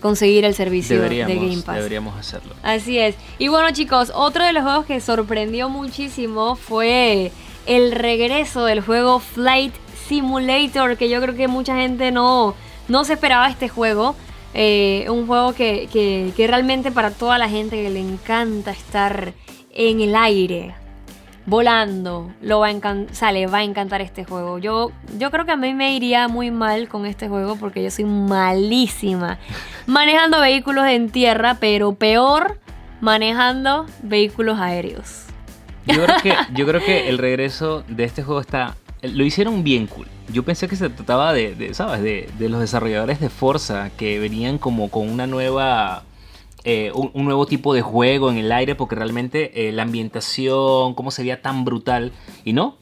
conseguir el servicio de Game Pass. Deberíamos hacerlo. Así es. Y bueno chicos, otro de los juegos que sorprendió muchísimo fue el regreso del juego Flight Simulator, que yo creo que mucha gente no, no se esperaba este juego. Eh, un juego que, que, que realmente para toda la gente que le encanta estar en el aire, volando, lo va a le va a encantar este juego. Yo, yo creo que a mí me iría muy mal con este juego porque yo soy malísima manejando vehículos en tierra, pero peor manejando vehículos aéreos. Yo creo que, yo creo que el regreso de este juego está... Lo hicieron bien cool. Yo pensé que se trataba de, ¿sabes? De, de los desarrolladores de Forza que venían como con una nueva eh, un, nuevo tipo de juego en el aire porque realmente eh, la ambientación, cómo sería tan brutal. Y no,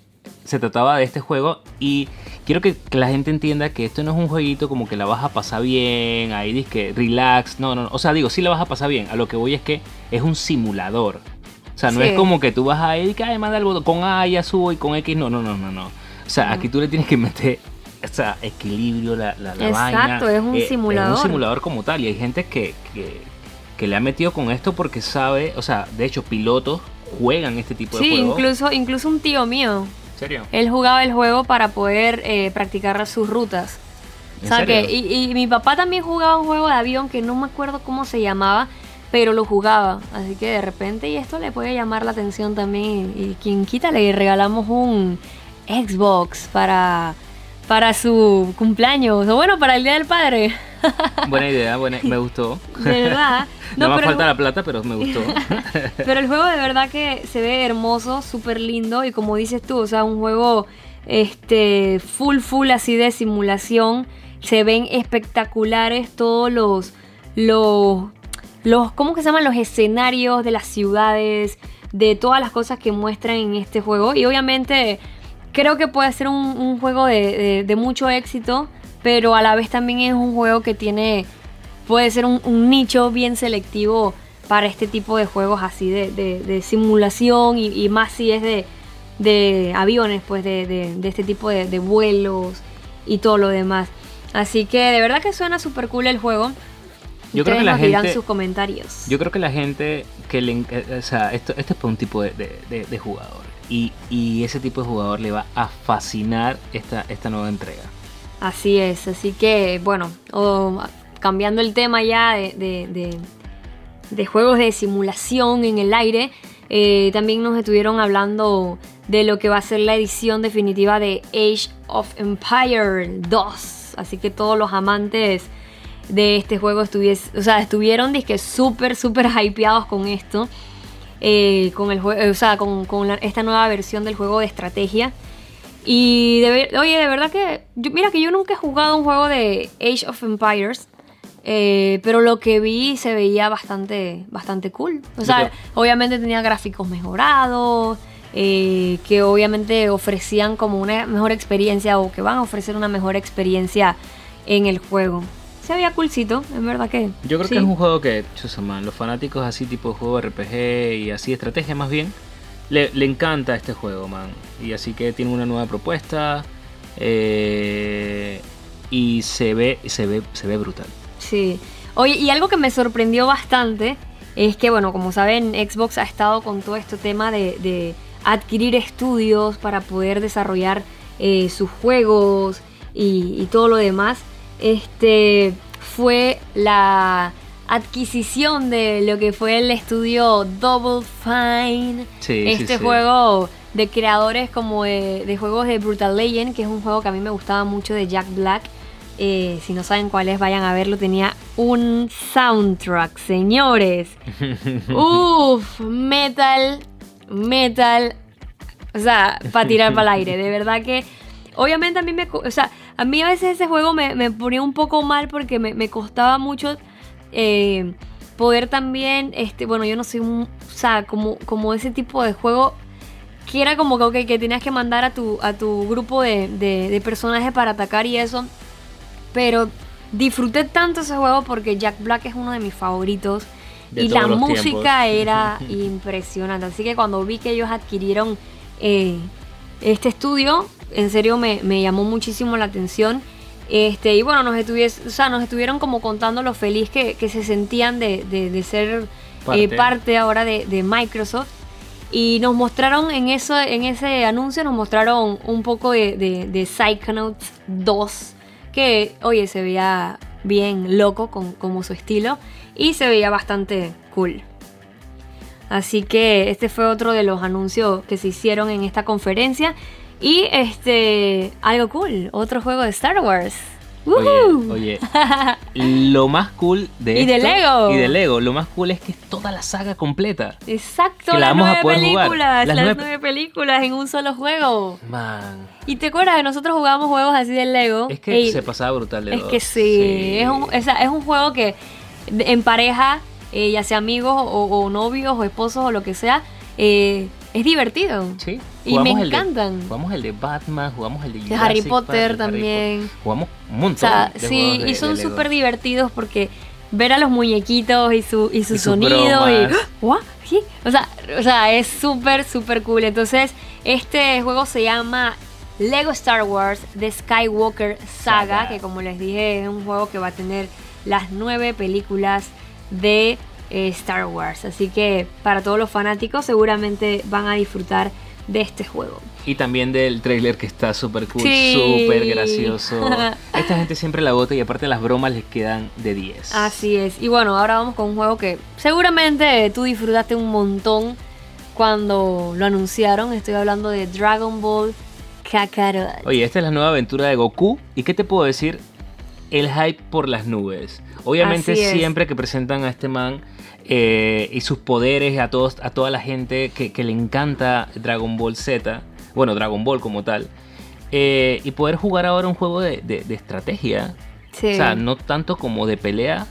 se trataba de este juego y quiero que, la gente entienda que esto no es un jueguito como que la vas a pasar bien, ahí dices que relax, no, no, o sea, digo, sí la vas a pasar bien, a lo que voy es que es un simulador. O sea, no es como que tú vas a ir que además del con A ya subo y con X, no, no, no, no, no. O sea, aquí tú le tienes que meter o sea, equilibrio, la, la, la Exacto, es un simulador. Eh, es un simulador como tal y hay gente que, que que le ha metido con esto porque sabe, o sea, de hecho, pilotos juegan este tipo de juegos. Sí, incluso, incluso un tío mío. ¿En serio? Él jugaba el juego para poder eh, practicar sus rutas. O sea que, y, mi papá también jugaba un juego de avión que no me acuerdo cómo se llamaba, pero lo jugaba. Así que de repente, y esto le puede llamar la atención también. Y, quien quita le regalamos un Xbox para, para su cumpleaños, o bueno, para el Día del Padre. Buena idea, buena, me gustó. De verdad. No, me falta la plata, pero me gustó. pero el juego de verdad que se ve hermoso, súper lindo y como dices tú, o sea, un juego este full full así de simulación. Se ven espectaculares todos los los los ¿cómo que se llaman? los escenarios de las ciudades, de todas las cosas que muestran en este juego y obviamente creo que puede ser un, juego de, de mucho éxito pero a la vez también es un juego que tiene, puede ser un, nicho bien selectivo para este tipo de juegos así de, simulación y, más si es de, aviones, pues de, este tipo de, vuelos y todo lo demás. Así que de verdad que suena súper cool el juego. Yo creo que la gente, sus comentarios. Yo creo que la gente que le, o sea, esto, es para un tipo de, jugador y, ese tipo de jugador le va a fascinar esta, esta nueva entrega. Así es, así que bueno, cambiando el tema ya de, juegos de simulación en el aire, eh, también nos estuvieron hablando de lo que va a ser la edición definitiva de Age of Empire 2. Así que todos los amantes de este juego estuviese, o sea, estuvieron súper, súper hypeados con esto. Eh, con el juego, o sea, con, con la- esta nueva versión del juego de estrategia. Y de oye, de verdad que. yo- mira que yo nunca he jugado un juego de Age of Empires. eh, pero lo que vi se veía bastante, bastante cool. O sea, obviamente tenía gráficos mejorados. eh, que obviamente ofrecían como una mejor experiencia o que van a ofrecer una mejor experiencia en el juego. Se veía coolcito, en verdad que. Yo creo sí. que es un juego que, chusa, man, los fanáticos así tipo juego RPG y así estrategia más bien, le, le encanta este juego, man. Y así que tiene una nueva propuesta eh, y se ve, se ve, se ve brutal. Sí. Oye, y algo que me sorprendió bastante es que, bueno, como saben, Xbox ha estado con todo este tema de, de adquirir estudios para poder desarrollar eh, sus juegos y, y todo lo demás. Este fue la adquisición de lo que fue el estudio Double Fine. Sí, este sí. juego de creadores como de, de juegos de Brutal Legend, que es un juego que a mí me gustaba mucho de Jack Black. Eh, si no saben cuál es, vayan a verlo. Tenía un soundtrack, señores. Uf, metal, metal. O sea, para tirar para el aire. De verdad que. Obviamente a mí me. O sea, a mí a veces ese juego me, me ponía un poco mal porque me, me costaba mucho. eh, poder también. Este, bueno, yo no soy un. O sea, como, como ese tipo de juego. Que era como que, que tenías que mandar a tu, a tu grupo de, de, de personajes para atacar y eso. Pero disfruté tanto ese juego porque Jack Black es uno de mis favoritos. De y la música tiempos. era impresionante. Así que cuando vi que ellos adquirieron eh, este estudio, en serio me, me llamó muchísimo la atención. Este, y bueno, nos, o sea, nos estuvieron como contando lo feliz que, que se sentían de, de- de ser Parte. eh, parte ahora de, de Microsoft. Y nos mostraron en, eso, en ese anuncio, nos mostraron un poco de, de, de Psychonauts 2, que oye, se veía bien loco con, como su estilo y se veía bastante cool. Así que este fue otro de los anuncios que se hicieron en esta conferencia. Y este, algo cool, otro juego de Star Wars. Oye, oye, lo más cool de Y de Lego. y de Lego, lo más cool es que es toda la saga completa. Exacto, que la las vamos a nueve jugar. películas, Las las, nueve- nueve películas en un solo juego. Man, ¿Y te acuerdas que nosotros jugábamos juegos así de Lego? es que Ey, se pasaba brutal de Es que sí, Es, un, sea, es un juego que en pareja, eh, ya sea amigos o, o novios o esposos o lo que sea, eh, es divertido. Sí. Y me de- encantan. jugamos el de Batman, jugamos el de, De Harry Potter Park, de Harry también. Potter. Jugamos un O montón. sea, de sí, y son súper divertidos porque ver a los muñequitos y su, y su Y sonido y... ¿Qué? O sea, o sea, es súper, súper cool. Entonces, este juego se llama Lego Star Wars The Skywalker Saga, Saga. que como les dije es un juego que va a tener las nueve películas de eh, Star Wars. Así que para todos los fanáticos seguramente van a disfrutar de este juego. Y también del trailer que está súper cool, Sí. súper gracioso. Esta gente siempre la bota y aparte las bromas les quedan de 10. Así es. Y bueno, ahora vamos con un juego que seguramente tú disfrutaste un montón cuando lo anunciaron. Estoy hablando de Dragon Ball Kakarot. Oye, esta es la nueva aventura de Goku. ¿Y qué te puedo decir? El hype por las nubes. Obviamente siempre que presentan a este man eh, y sus poderes a, todos, a toda la gente que, que le encanta Dragon Ball Z, bueno, Dragon Ball como tal, eh, y poder jugar ahora un juego de, de- de estrategia, Sí. o sea, no tanto como de pelea,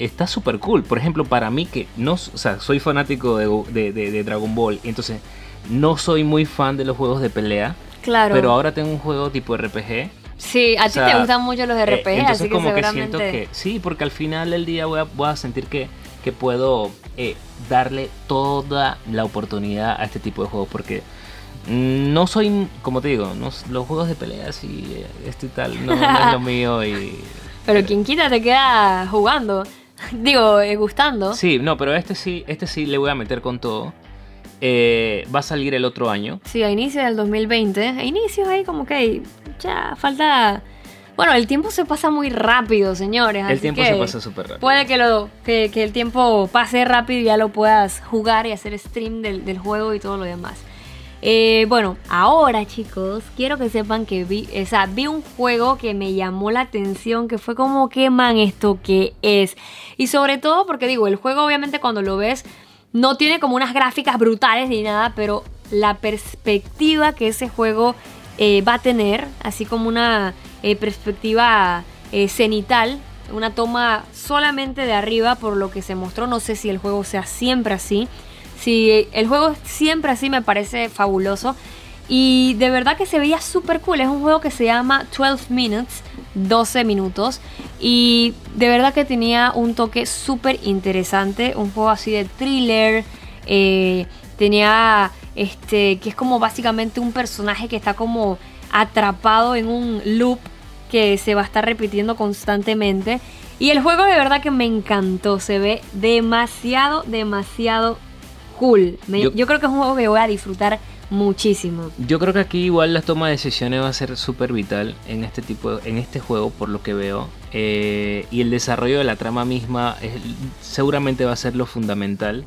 está súper cool. Por ejemplo, para mí que no, o sea, soy fanático de, Dragon Ball, entonces no soy muy fan de los juegos de pelea, claro. pero ahora tengo un juego tipo RPG. sí, a o ti sea, te gustan mucho los eh, RPG, entonces así que como que siento que sí, porque al final del día voy a, voy a sentir que, que puedo eh, darle toda la oportunidad a este tipo de juegos, porque no soy, como te digo, no, los juegos de peleas y eh, esto y tal, no, no es lo mío y... Pero quien quita te queda jugando. Digo, eh, gustando. Sí, no, pero este sí, este sí le voy a meter con todo. Eh, va a salir el otro año. Sí, a inicios del 2020. A inicios ahí como que ya falta... Bueno, el tiempo se pasa muy rápido, señores. El así tiempo que se pasa súper rápido. Puede que, lo, que, que el tiempo pase rápido y ya lo puedas jugar y hacer stream del, del juego y todo lo demás. Eh, bueno, ahora chicos, quiero que sepan que vi, o sea, vi un juego que me llamó la atención, que fue como, ¿qué man esto que es? Y sobre todo porque digo, el juego obviamente cuando lo ves no tiene como unas gráficas brutales ni nada, pero la perspectiva que ese juego eh, va a tener, así como una eh, perspectiva cenital, una toma solamente de arriba por lo que se mostró, no sé si el juego sea siempre así Sí, el juego siempre así me parece fabuloso. Y de verdad que se veía súper cool. Es un juego que se llama 12 Minutes, 12 minutos. Y de verdad que tenía un toque súper interesante. Un juego así de thriller. Eh, tenía este, que es como básicamente un personaje que está como atrapado en un loop que se va a estar repitiendo constantemente. Y el juego de verdad que me encantó. Se ve demasiado, demasiado cool. yo, creo que es un juego que voy a disfrutar muchísimo. Yo creo que aquí igual la toma de decisiones va a ser súper vital en este tipo, en este juego por lo que veo. Eh, y el desarrollo de la trama misma seguramente va a ser lo fundamental.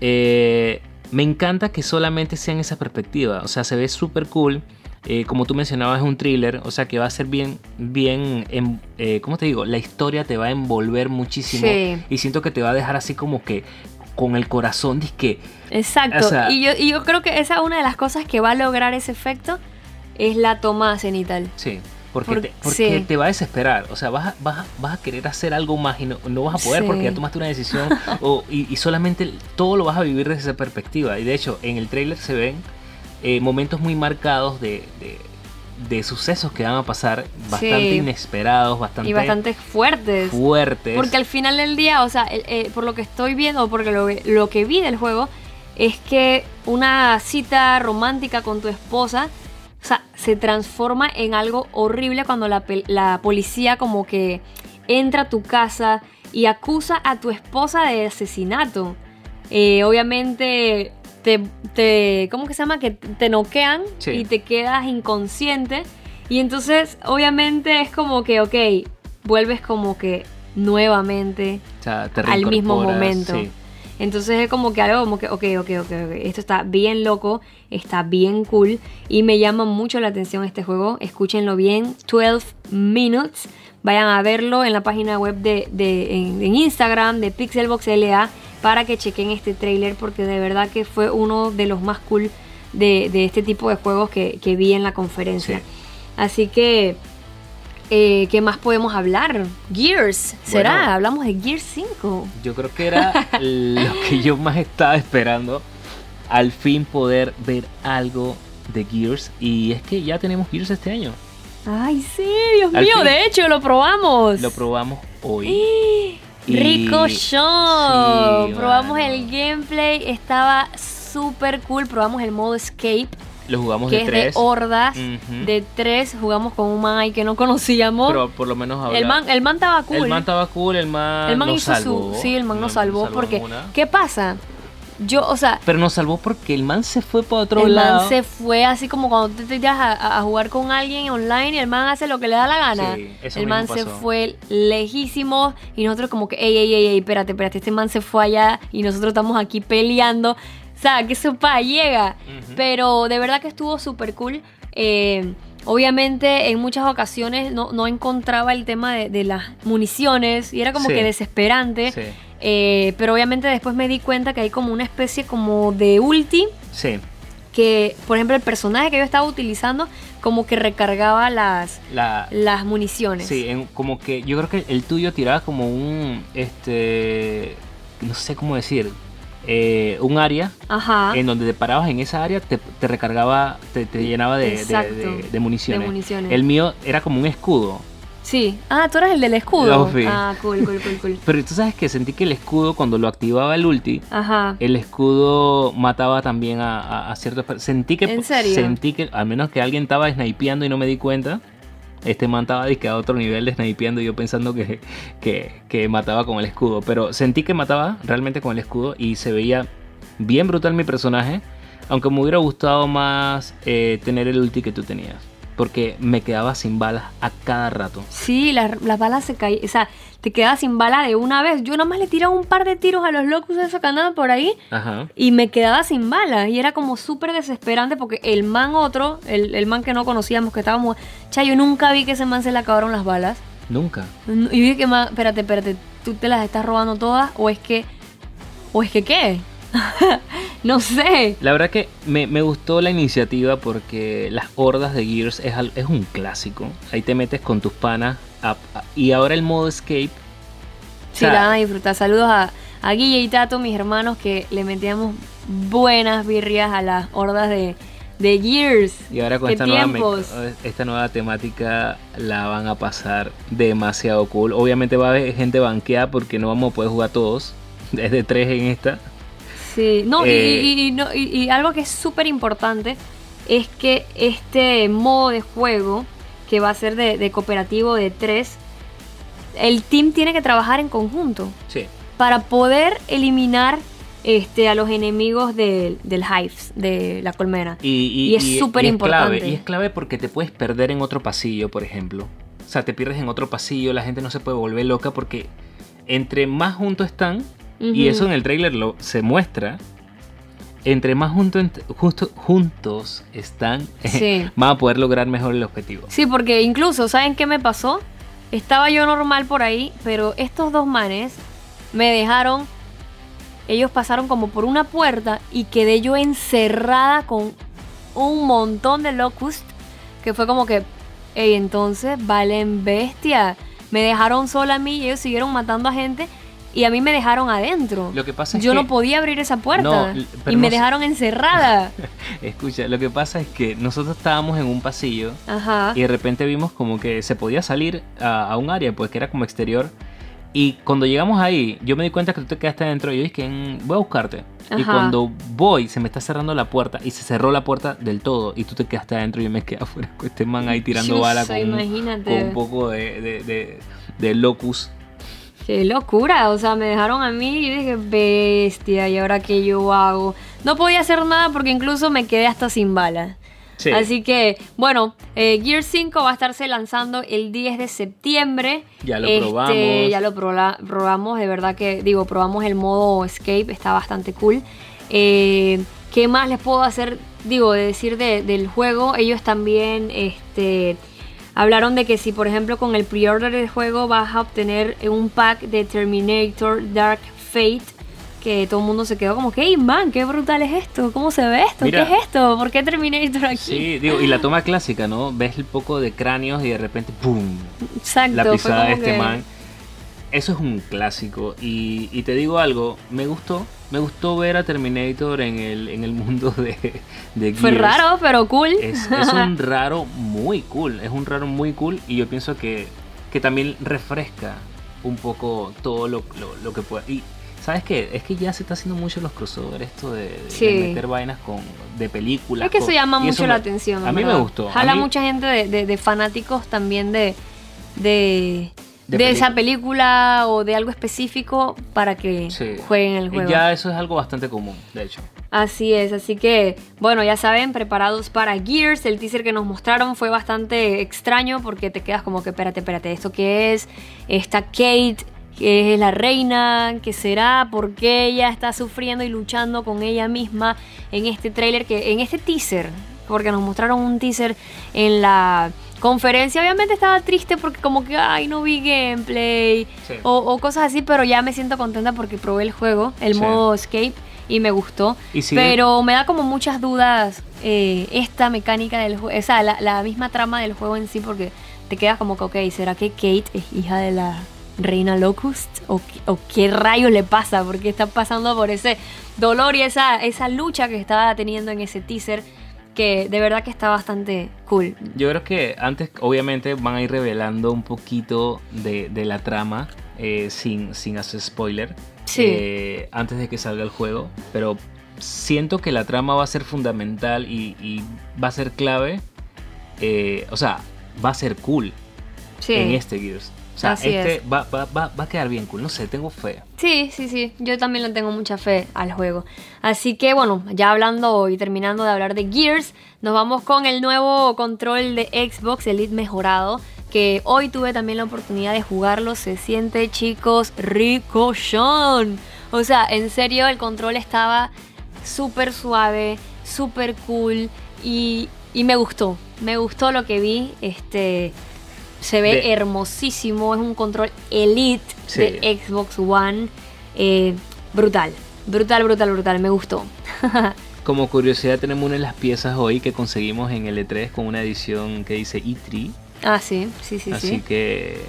Eh, me encanta que solamente sea en esa perspectiva. O sea, se ve súper cool. Eh, como tú mencionabas, es un thriller. O sea, que va a ser bien, bien, em, ¿cómo te digo? La historia te va a envolver muchísimo. Y siento que te va a dejar así como que con el corazón que Exacto. y, yo, y yo creo que esa es una de las cosas que va a lograr ese efecto es la toma cenital. Sí. Porque, te, porque te va a desesperar. O sea, vas a, vas, vas a querer hacer algo más y no, vas a poder porque ya tomaste una decisión o, y, solamente todo lo vas a vivir desde esa perspectiva. Y de hecho, en el trailer se ven eh, momentos muy marcados de, de sucesos que van a pasar bastante inesperados, bastante... Y bastante fuertes. Fuertes. Porque al final del día, o sea, eh, por lo que estoy viendo, porque lo, lo que vi del juego, es que una cita romántica con tu esposa, o sea, se transforma en algo horrible cuando la, la policía como que entra a tu casa y acusa a tu esposa de asesinato. Eh, obviamente te, te, ¿cómo que se llama? Que te noquean y te quedas inconsciente. Y entonces, obviamente, es como que, ok, vuelves como que nuevamente al mismo momento. Entonces es como que algo como que, ok, ok, ok, ok, esto está bien loco, está bien cool y me llama mucho la atención este juego. Escúchenlo bien, 12 Minutes. Vayan a verlo en la página web de, de en, en Instagram de Pixelbox LA para que chequen este trailer porque de verdad que fue uno de los más cool de, este tipo de juegos que, vi en la conferencia. Así que, eh, ¿qué más podemos hablar? Gears, ¿será? Hablamos de Gears 5. Yo creo que era lo que yo más estaba esperando. Al fin poder ver algo de Gears. Y es que ya tenemos Gears este año. Ay, sí, Dios mío, de hecho lo probamos. Lo probamos hoy. Rico Show. probamos el gameplay, estaba súper cool. Probamos el modo escape. Lo jugamos que de es tres. de hordas. De tres jugamos con un man ahí que no conocíamos. Pero por lo menos El man, el man estaba cool. El man estaba cool, el man, el man nos hizo salvó. Su, sí, el man nos salvó. porque, ¿qué pasa? Yo, o sea. Pero nos salvó porque el man se fue para otro lado. El man se fue así como cuando te tiras a, jugar con alguien online y el man hace lo que le da la gana. Sí, eso el man se fue lejísimo y nosotros como que, ey, ey, ey, ey, espérate, espérate, este man se fue allá y nosotros estamos aquí peleando. O sea, que sopa llega. Pero de verdad que estuvo súper cool. Eh, obviamente en muchas ocasiones no, no encontraba el tema de, las municiones y era como que desesperante. Sí. Eh, pero obviamente después me di cuenta que hay como una especie como de ulti. Sí. Que, por ejemplo, el personaje que yo estaba utilizando como que recargaba las, las municiones. Sí, como que yo creo que el tuyo tiraba como un, este, no sé cómo decir, eh, un área Ajá. en donde te parabas en esa área, te, recargaba, te, llenaba de, de, municiones. de, municiones. El mío era como un escudo. Sí. Ah, tú eres el del escudo. Ah, cool, cool, cool, cool. Pero tú sabes que sentí que el escudo, cuando lo activaba el ulti, el escudo mataba también a, a, ciertos. Sentí que. ¿En serio? Sentí que, al menos que alguien estaba snipeando y no me di cuenta. Este man estaba a otro nivel snipeando yo pensando que, que, mataba con el escudo. Pero sentí que mataba realmente con el escudo y se veía bien brutal mi personaje. Aunque me hubiera gustado más eh, tener el ulti que tú tenías. Porque me quedaba sin balas a cada rato. Sí, las, las balas se caían, o sea, te quedabas sin bala de una vez. Yo nomás le tiraba un par de tiros a los locos de esa canada por ahí Ajá. y me quedaba sin balas. Y era como súper desesperante porque el man otro, el, el man que no conocíamos, que estábamos... Cha, yo nunca vi que ese man se le acabaron las balas. Nunca. Y dije que man, espérate, espérate, ¿tú te las estás robando todas o es que... o es que qué? no sé. La verdad que me, me gustó la iniciativa porque las hordas de Gears es, un clásico. Ahí te metes con tus panas. a- a- y ahora el modo escape. o Sí, sea, la van a disfrutar. Saludos a, a Guille y Tato, mis hermanos, que le metíamos buenas birrias a las hordas de, de Gears. Y ahora con ¿Qué esta nueva, esta nueva temática la van a pasar demasiado cool. Obviamente va a haber gente banqueada porque no vamos a poder jugar todos. Es de tres en esta. Sí, no, y- Eh, y, y no, y- algo que es súper importante es que este modo de juego, que va a ser de, de cooperativo de tres, el team tiene que trabajar en conjunto Sí. para poder eliminar este, a los enemigos del, del hives, de la colmena. Y, y- Y es súper importante. Y es clave porque te puedes perder en otro pasillo, por ejemplo. O sea, te pierdes en otro pasillo, la gente no se puede volver loca porque entre más juntos están, y eso en el trailer lo, se muestra, entre más junto, justo- juntos están, Sí. van a poder lograr mejor el objetivo. Sí, porque incluso, ¿saben qué me pasó? Estaba yo normal por ahí, pero estos dos manes me dejaron. Ellos pasaron como por una puerta y quedé yo encerrada con un montón de locust. Que fue como que, ey, entonces, valen bestia. Me dejaron sola a mí y ellos siguieron matando a gente y a mí me dejaron adentro. Lo que pasa es yo que- no podía abrir esa puerta No, y me no dejaron encerrada. Escucha, lo que pasa es que nosotros estábamos en un pasillo Ajá. y de repente vimos como que se podía salir a, a un área, pues que era como exterior. Y cuando llegamos ahí, yo me di cuenta que tú te quedaste adentro y yo dije, "Mm, voy a buscarte. Y Ajá. cuando voy, se me está cerrando la puerta y se cerró la puerta del todo y tú te quedaste adentro y yo me quedé afuera con este man ahí tirando Chusa, bala con, con un poco de, de, de- de locus. Qué locura, o sea, me dejaron a mí y dije, bestia, ¿y ahora qué yo hago? No podía hacer nada porque incluso me quedé hasta sin balas. Sí. Así que, bueno, eh, Gear 5 va a estarse lanzando el 10 de septiembre. Ya lo Este, probamos. Ya lo probamos, de verdad que, digo, probamos el modo Escape, está bastante cool. Eh, ¿Qué más les puedo hacer, digo, de decir de- del juego? Ellos también, este... Hablaron de que si, por ejemplo, con el pre-order del juego vas a obtener un pack de Terminator Dark Fate, que todo el mundo se quedó como que, hey man, qué brutal es esto, ¿cómo se ve esto? Mira. ¿Qué es esto? ¿Por qué Terminator aquí? Sí, digo, y la toma clásica, ¿no? Ves el poco de cráneos y de repente, ¡pum! Exacto. la pisada de este que- man. Eso es un clásico. Y, y te digo algo, me gustó. Me gustó ver a Terminator en el, en el mundo de, de Fue raro, pero cool. Es, es un raro muy cool. Es un raro muy cool. Y yo pienso que, que también refresca un poco todo lo, lo, lo que pueda. Y ¿sabes qué? Es que ya se está haciendo mucho los crossovers, esto de, meter vainas con, de películas. Es que eso llama eso mucho la me- atención. A mí me gustó. Jala mí- mucha gente de, de- de fanáticos también de, de, De de esa película o de algo específico para que Sí. jueguen el juego. Ya eso es algo bastante común, de hecho. Así es, así que bueno, ya saben, preparados para Gears. El teaser que nos mostraron fue bastante extraño porque te quedas como que, espérate, espérate, ¿esto qué es? Está Kate, que es la reina, ¿qué será? ¿Por qué ella está sufriendo y luchando con ella misma en este tráiler, que en este teaser? Porque nos mostraron un teaser en la conferencia. Obviamente estaba triste porque como que, ay, no vi gameplay Sí. o, o cosas así, pero ya me siento contenta porque probé el juego, el Sí. modo Escape, y me gustó. Y Pero me da como muchas dudas eh, esta mecánica del juego, o sea, la, la misma trama del juego en sí, porque te quedas como que, ok, ¿será que Kate es hija de la reina Locust? ¿O, qué- o qué rayos le pasa? Porque está pasando por ese dolor y esa, esa lucha que estaba teniendo en ese teaser, que de verdad que está bastante cool. Yo creo que antes, obviamente, van a ir revelando un poquito de, de la trama eh, sin, sin hacer spoiler. Sí. eh, antes de que salga el juego. Pero siento que la trama va a ser fundamental y, y va a ser clave. eh, o sea, va a ser cool Sí. en este Gears. O sea, Así este es. va, va, va, va a quedar bien cool. No sé, tengo fe. Sí, sí, sí, yo también le tengo mucha fe al juego. Así que bueno, ya hablando y terminando de hablar de Gears, nos vamos con el nuevo control de Xbox Elite mejorado, que hoy tuve también la oportunidad de jugarlo. Se siente, chicos, ricochón. O sea, en serio, el control estaba súper suave, súper cool y, y me gustó. Me gustó lo que vi. Este se ve De- hermosísimo. Es un control elite Sí. de Xbox One. Eh, brutal. Brutal, brutal, brutal. Me gustó. Como curiosidad, tenemos una de las piezas hoy que conseguimos en L3 con una edición que dice E3. ah, sí, sí, sí, así sí. que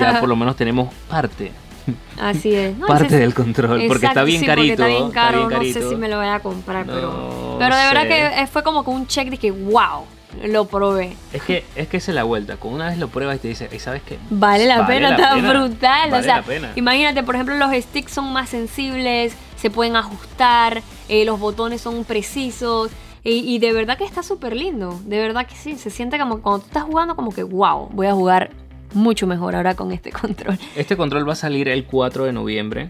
ya por lo menos tenemos parte. Así es. No, parte del control. porque está bien sí, carito. Está bien caro, no carito. sé si me lo voy a comprar, pero. Pero de verdad que fue como que un check de que, wow, lo probé. Es que, es que esa es la vuelta. Con una vez lo pruebas y te dice, "Ey, ¿sabes qué? Vale la pena, está pena, brutal. Vale o sea, la pena. imagínate, por ejemplo, los sticks son más sensibles, se pueden ajustar, eh, los botones son precisos. Y, y de verdad que está súper lindo. De verdad que sí. Se siente como cuando tú estás jugando, como que, wow, voy a jugar mucho mejor ahora con este control. Este control va a salir el 4 de noviembre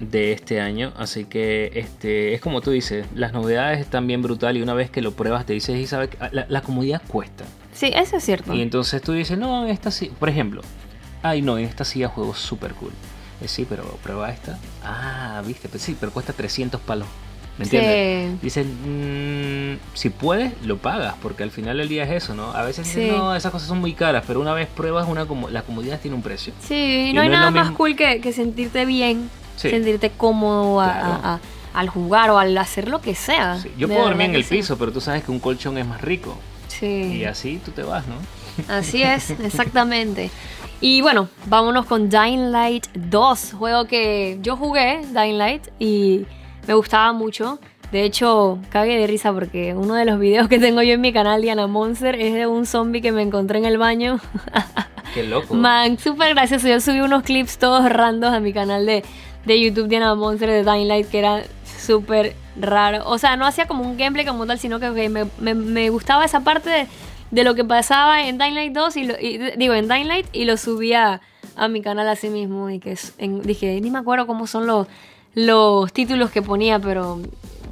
de este año, así que este es como tú dices, las novedades están bien brutal y una vez que lo pruebas te dices, y sabes, que la, la comodidad cuesta. Sí, eso es cierto. Y entonces tú dices, no, en esta sí, por ejemplo, ay no, en esta silla juego súper cool. Eh, sí, pero prueba esta. Ah, viste, pues sí, pero cuesta 300 palos. ¿Me entiendes? Sí. Dicen, mm, si puedes, lo pagas, porque al final del día es eso, ¿no? A veces dicen, Sí. no, esas cosas son muy caras, pero una vez pruebas una como la comodidad tiene un precio. Sí, y Y no hay nada más mismo- cool que, que sentirte bien, Sí. sentirte cómodo a- Claro. a- a- al jugar o al hacer lo que sea. Sí, Yo puedo dormir en el piso, pero tú sabes que un colchón es más rico. Sí. Y así tú te vas, ¿no? Así es, exactamente. Y bueno, vámonos con Dying Light 2, juego que yo jugué, Dying Light, y me gustaba mucho. De hecho, cague de risa porque uno de los videos que tengo yo en mi canal, Diana Monster, es de un zombie que me encontré en el baño. Qué loco. Man, súper gracioso. Yo subí unos clips todos randos a mi canal de, de YouTube Diana Monster de Dying Light que era súper raro. O sea, no hacía como un gameplay como tal, sino que me, me- me gustaba esa parte de, lo que pasaba en Dying Light 2 y, lo- digo, en y lo subía a mi canal así mismo. Y que en- dije, ni me acuerdo cómo son los, los títulos que ponía, pero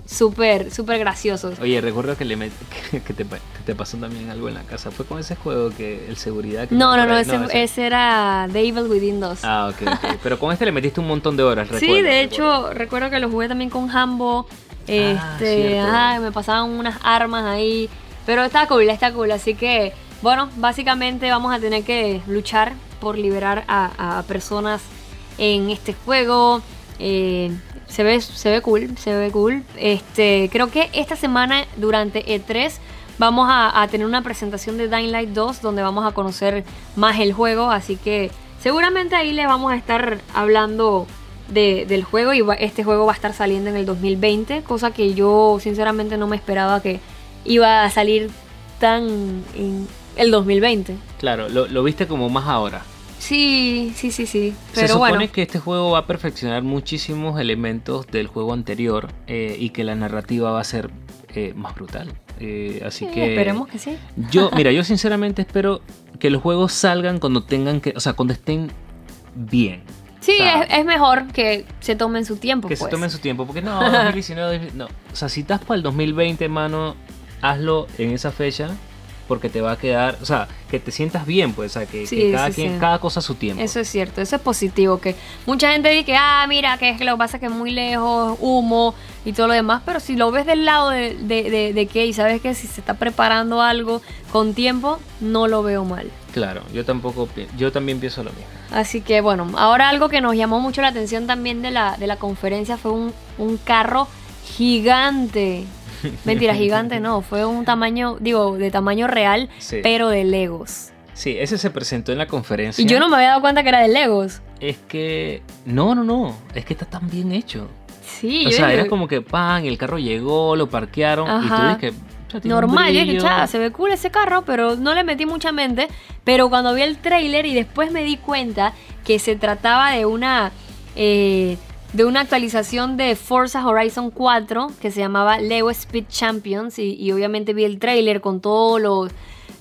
súper, súper graciosos. Oye, recuerdo que, le met- que, te, pa- que te pasó también algo en la casa. Fue con ese juego que el seguridad. que No, no, no, por ahí- ese, ese era The Evil Within 2. Ah, ok, ok. Pero con este le metiste un montón de horas, Sí, recuerdo, de recuerdo. hecho, recuerdo que lo jugué también con Hambo. Este, Ah, cierto. ajá, me pasaban unas armas ahí. Pero está cool, está cool. Así que, bueno, básicamente vamos a tener que luchar por liberar a, a personas en este juego. Eh, se ve, se ve cool, se ve cool. Este, creo que esta semana, durante E3, vamos a, tener una presentación de Dying Light 2 donde vamos a conocer más el juego. Así que seguramente ahí le vamos a estar hablando de- del juego y este juego va a estar saliendo en el 2020, cosa que yo sinceramente no me esperaba que iba a salir tan en el 2020. Claro, lo viste como más ahora. Sí, sí, sí, sí. Se supone bueno. que este juego va a perfeccionar muchísimos elementos del juego anterior eh, y que la narrativa va a ser eh, más brutal. Eh, así Sí, que esperemos que sí. yo, mira, yo sinceramente espero que los juegos salgan cuando tengan que, o sea, cuando estén bien. Sí, o sea, es, es mejor que se tomen su tiempo. Que se pues. tomen su tiempo, porque no, 2019, 2000, no. O sea, si estás para el 2020, mano, hazlo en esa fecha, porque te va a quedar, o sea, que te sientas bien, pues, o sea, que, que Sí, cada, sí, quien, sí. cada cosa a su tiempo. Eso es cierto, eso es positivo. Que mucha gente dice que, ah, mira, que es que lo que pasa es que es muy lejos, humo y todo lo demás. Pero si lo ves del lado de, de, de- de que, y sabes que si se está preparando algo con tiempo, no lo veo mal. Claro, yo tampoco, yo también pienso lo mismo. Así que bueno, ahora algo que nos llamó mucho la atención también de la, de la conferencia fue un, un carro gigante. Mentira, gigante no, fue un tamaño, digo, de tamaño real, Sí. pero de Legos. Sí, ese se presentó en la conferencia. Y yo no me había dado cuenta que era de Legos. Es que, no, no, no, es que está tan bien hecho. Sí, o yo sea, dije, era como que, pan, el carro llegó, lo parquearon, y tú Ajá. dices que... o sea, normal, yo dije, brillo. "Cha, se ve cool ese carro, pero no le metí mucha mente. Pero cuando vi el trailer y después me di cuenta que se trataba de una eh, de una actualización de Forza Horizon 4 que se llamaba Lego Speed Champions y, y obviamente vi el trailer con todos los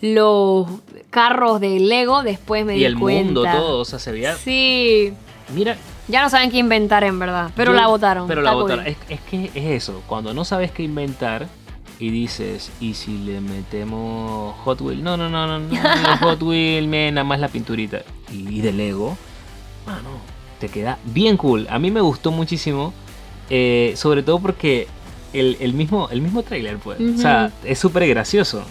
los carros de Lego, después me y di el cuenta. mundo, todo, o sea, se veía... Sí. Mira, Ya no saben qué inventar en verdad, pero Yo- la votaron. Pero la votaron. Es, es que es eso. Cuando no sabes qué inventar y dices, ¿y si le metemos Hot Wheel? No, no, no, no, no, Hot Wheel, me, nada más la pinturita. Y, y de Lego, mano, te queda bien cool. A mí me gustó muchísimo, eh, sobre todo porque el, el mismo, el mismo trailer, pues. O sea, es súper gracioso.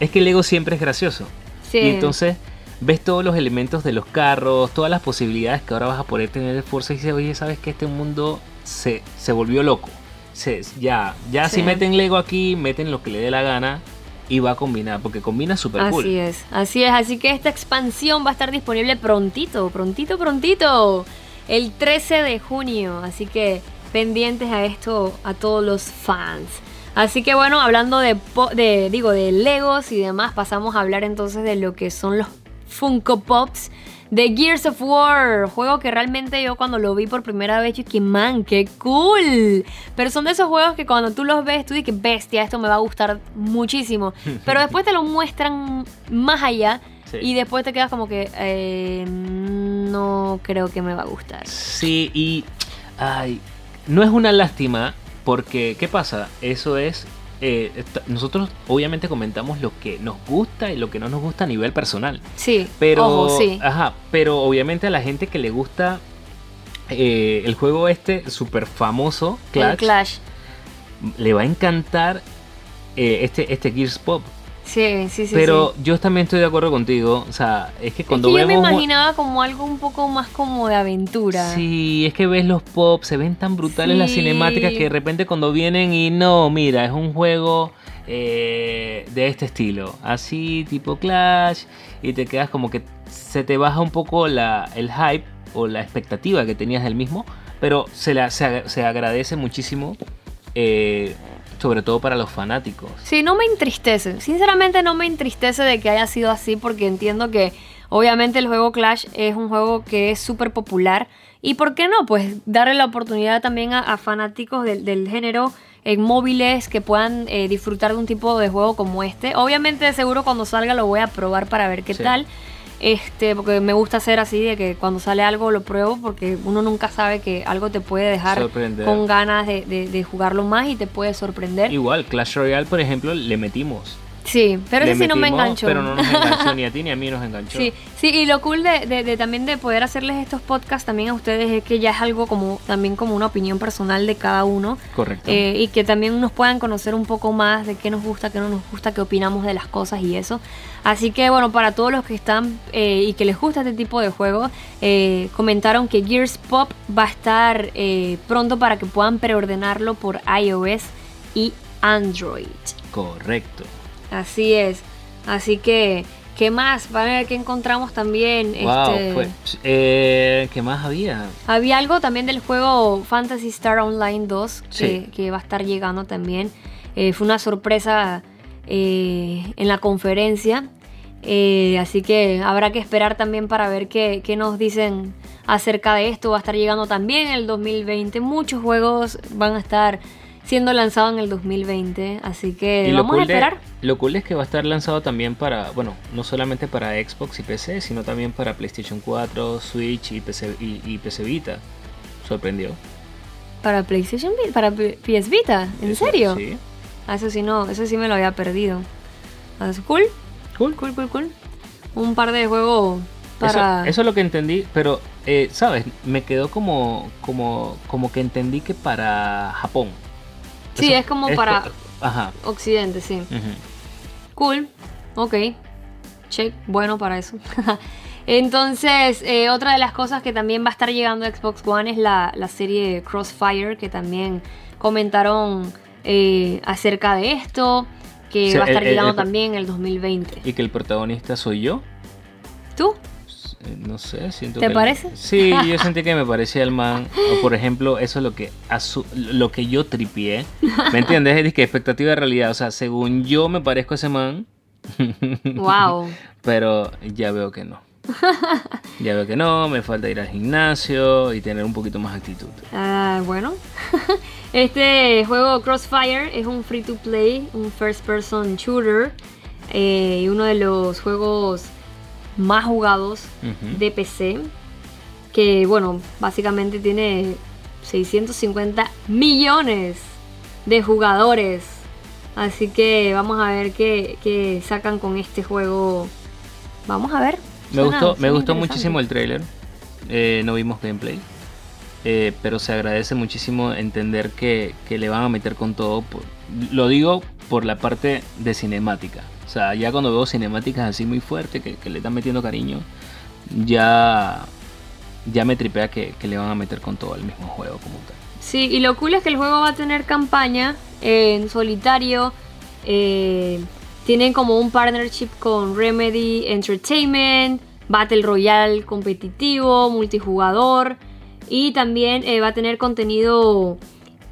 Es que Lego siempre es gracioso. Sí. Y entonces ves todos los elementos de los carros, todas las posibilidades que ahora vas a poder tener de fuerza y dices, oye, ¿sabes que este mundo se, se volvió loco? Se, ya, ya Sí. si meten Lego aquí, meten lo que le dé la gana y va a combinar, porque combina súper Así cool. es, así es. Así que esta expansión va a estar disponible prontito, prontito, prontito. El 13 de junio. Así que pendientes a esto a todos los fans. Así que bueno, hablando de, de digo, de Legos y demás, pasamos a hablar entonces de lo que son los Funko Pops de Gears of War. Juego que realmente yo cuando lo vi por primera vez, yo que man, qué cool. Pero son de esos juegos que cuando tú los ves, tú dices, bestia, esto me va a gustar muchísimo. Pero después te lo muestran más allá. Sí. Y después te quedas como que eh, no creo que me va a gustar. Sí, y ay, no es una lástima, porque ¿qué pasa? Eso es... eh, esta- nosotros obviamente comentamos lo que nos gusta y lo que no nos gusta a nivel personal. Sí, Pero, ojo, sí. ajá, pero obviamente a la gente que le gusta eh, el juego este súper famoso, Clash, El Clash. le va a encantar eh, este, este Gears Pop. Sí, sí, sí. pero sí. yo también estoy de acuerdo contigo. O sea, es que Es cuando que yo me imaginaba como algo un poco más como de aventura. Sí, es que ves los pops, se ven tan brutales las cinemáticas que de repente cuando vienen y no, mira, es un juego eh, de este estilo, así tipo Clash, y te quedas como que se te baja un poco la, el hype o la expectativa que tenías del mismo, pero se, la, se, se agradece muchísimo, eh, sobre todo para los fanáticos. Sí, no me entristece. Sinceramente no me entristece de que haya sido así porque entiendo que obviamente el juego Clash es un juego que es súper popular. Y por qué no, pues darle la oportunidad también a, a fanáticos del, del género en móviles que puedan eh, disfrutar de un tipo de juego como este. Obviamente seguro cuando salga lo voy a probar para ver qué Sí. tal. Este, porque me gusta hacer así de que cuando sale algo lo pruebo porque uno nunca sabe que algo te puede dejar Sorprender. con ganas de, de- de jugarlo más y te puede sorprender. Igual, Clash Royale, por ejemplo, le metimos. Sí, pero ese sí no me enganchó. Pero no nos enganchó ni a ti ni a mí nos enganchó. Sí, sí, y lo cool de, de- de también de poder hacerles estos podcasts también a ustedes es que ya es algo como también como una opinión personal de cada uno Correcto. eh, y que también nos puedan conocer un poco más de qué nos gusta, qué no nos gusta, qué opinamos de las cosas y eso. Así que bueno, para todos los que están eh, y que les gusta este tipo de juegos, eh, comentaron que Gears Pop va a estar eh, pronto para que puedan preordenarlo por iOS y Android. Correcto. Así es. Así que, ¿qué más? Van a ver qué encontramos también. Wow, este, fue. Eh, ¿Qué más había? Había algo también del juego Fantasy Star Online 2 que, Sí. que va a estar llegando también. Eh, fue una sorpresa eh, en la conferencia. Eh, así que habrá que esperar también para ver qué, qué nos dicen acerca de esto. Va a estar llegando también en el 2020. Muchos juegos van a estar siendo lanzados en el 2020. Así que Y lo vamos a de- esperar. lo cool es que va a estar lanzado también para, bueno, no solamente para Xbox y PC, sino también para PlayStation 4, Switch y PC, y, y PC Vita. Sorprendió. Para PlayStation Vi- para PS Vita, ¿en Eso- serio? Sí. Ah, eso sí no, eso sí me lo había perdido. Ah, es cool, Cool. cool, cool, cool. Un par de juegos para. Eso, eso es lo que entendí, pero, eh, ¿sabes? Me quedó como, como, como que entendí que para Japón. Sí, Eso- es como para- Ajá. Occidente, sí. Cool, ok. Check, bueno para eso. Entonces, eh, otra de las cosas que también va a estar llegando a Xbox One es la, la serie Crossfire, que también comentaron eh, acerca de esto, que va a estar el- el- llegando el- también en el 2020. Y que el protagonista soy yo. ¿Tú? No sé, siento ¿Te que el- parece? Sí, yo sentí que me parecía el man. O por ejemplo, eso es lo que asu- lo que yo tripié. ¿Me entiendes? Es que expectativa de realidad. O sea, según yo me parezco a ese man. Wow. Pero ya veo que no. Ya veo que no, me falta ir al gimnasio y tener un poquito más actitud. Ah, bueno. este juego Crossfire es un free to play, un first person shooter. eh, y uno de los juegos más jugados de PC, que bueno, básicamente tiene 650 millones de jugadores. Así que vamos a ver qué, qué sacan con este juego. Vamos a ver. Me Suena- gustó, me gustó muchísimo el trailer. Eh, no vimos gameplay. Eh, pero se agradece muchísimo entender que, que le van a meter con todo. por- lo digo por la parte de cinemática. O sea, ya cuando veo cinemáticas así muy fuertes, que, le están metiendo cariño, ya, ya me tripea que, que le van a meter con todo el mismo juego como tal. Sí, y lo cool es que el juego va a tener campaña en solitario. eh, tienen como un partnership con Remedy Entertainment, Battle Royale competitivo, multijugador. Y también eh, va a tener contenido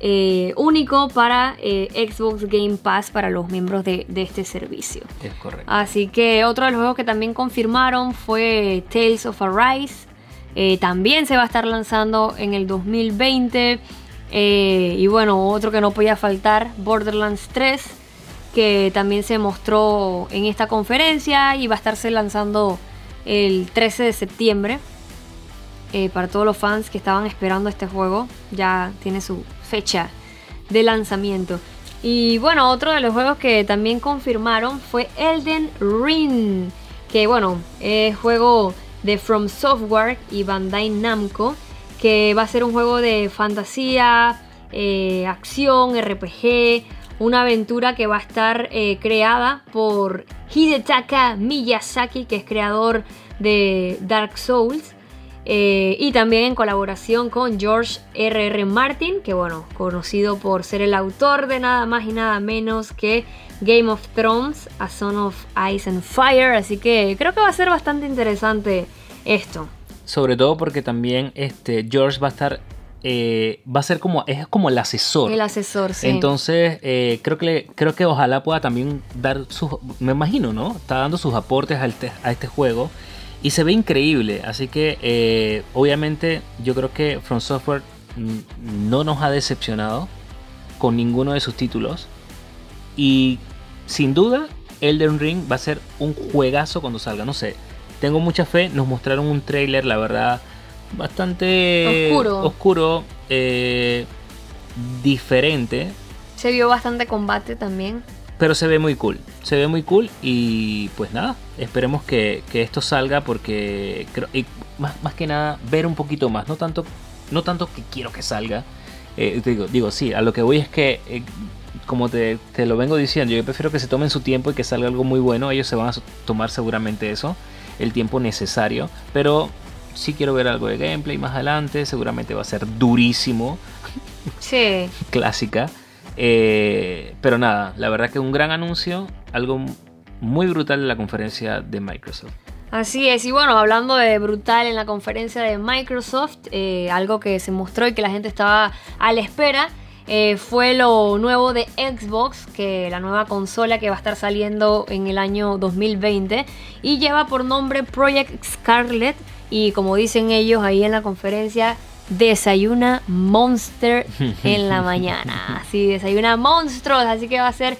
eh, único para eh, Xbox Game Pass para los miembros de, de este servicio. Es correcto. Así que otro de los juegos que también confirmaron fue Tales of Arise. Eh, también se va a estar lanzando en el 2020. Eh, y bueno, otro que no podía faltar, Borderlands 3, que también se mostró en esta conferencia y va a estarse lanzando el 13 de septiembre. Para todos los fans que estaban esperando este juego, ya tiene su fecha de lanzamiento. Y bueno, otro de los juegos que también confirmaron fue Elden Ring, que bueno, es juego de From Software y Bandai Namco, que va a ser un juego de fantasía, eh, acción, RPG, una aventura que va a estar eh, creada por Hidetaka Miyazaki, que es creador de Dark Souls. Eh, y también en colaboración con George R.R. Martin, que bueno, conocido por ser el autor de nada más y nada menos que Game of Thrones, A Son of Ice and Fire. Así que creo que va a ser bastante interesante esto. Sobre todo porque también este George va a estar. eh, va a ser como. Es como el asesor. El asesor, sí. Entonces, eh, creo, que le- creo que ojalá pueda también dar sus. Me imagino, ¿no? Está dando sus aportes a este, a este juego. Y se ve increíble. Así que, eh, obviamente, yo creo que From Software no nos ha decepcionado con ninguno de sus títulos. Y sin duda, Elden Ring va a ser un juegazo cuando salga. No sé. Tengo mucha fe. Nos mostraron un trailer, la verdad, bastante Oscuro. oscuro, eh, diferente. Se vio bastante combate también. Pero se ve muy cool. Se ve muy cool y pues nada, esperemos que, que esto salga porque creo, y más, más que nada ver un poquito más. No tanto, no tanto que quiero que salga. Eh, digo, digo, sí, a lo que voy es que, eh, como te, te lo vengo diciendo, yo prefiero que se tomen su tiempo y que salga algo muy bueno. Ellos se van a tomar seguramente eso, el tiempo necesario. Pero sí quiero ver algo de gameplay más adelante. Seguramente va a ser durísimo Sí. clásica. Eh, pero nada, la verdad que un gran anuncio, algo muy brutal de la conferencia de Microsoft. Así es, y bueno, hablando de brutal en la conferencia de Microsoft, eh, algo que se mostró y que la gente estaba a la espera, eh, fue lo nuevo de Xbox, que la nueva consola que va a estar saliendo en el año 2020 y lleva por nombre Project Scarlet y como dicen ellos ahí en la conferencia, desayuna Monster en la mañana. Sí, desayuna monstruos, así que va a ser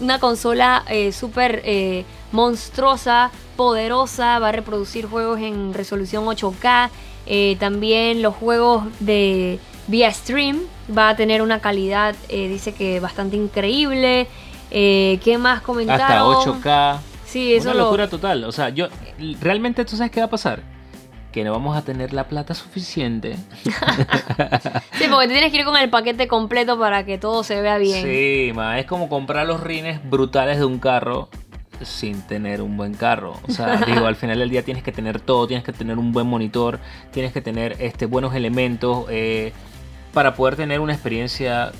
una consola eh, súper eh, monstruosa, poderosa, va a reproducir juegos en resolución 8K, eh, también los juegos de vía stream va a tener una calidad, eh, dice que bastante increíble. Eh, ¿Qué más comentaron? Hasta 8K. Sí, eso Una lo- locura total. O sea, yo realmente tú sabes qué va a pasar. Que no vamos a tener la plata suficiente. Sí, porque te tienes que ir con el paquete completo para que todo se vea bien. Sí, ma, es como comprar los rines brutales de un carro sin tener un buen carro. O sea, digo, al final del día tienes que tener todo, tienes que tener un buen monitor, tienes que tener este, buenos elementos eh, para poder tener una experiencia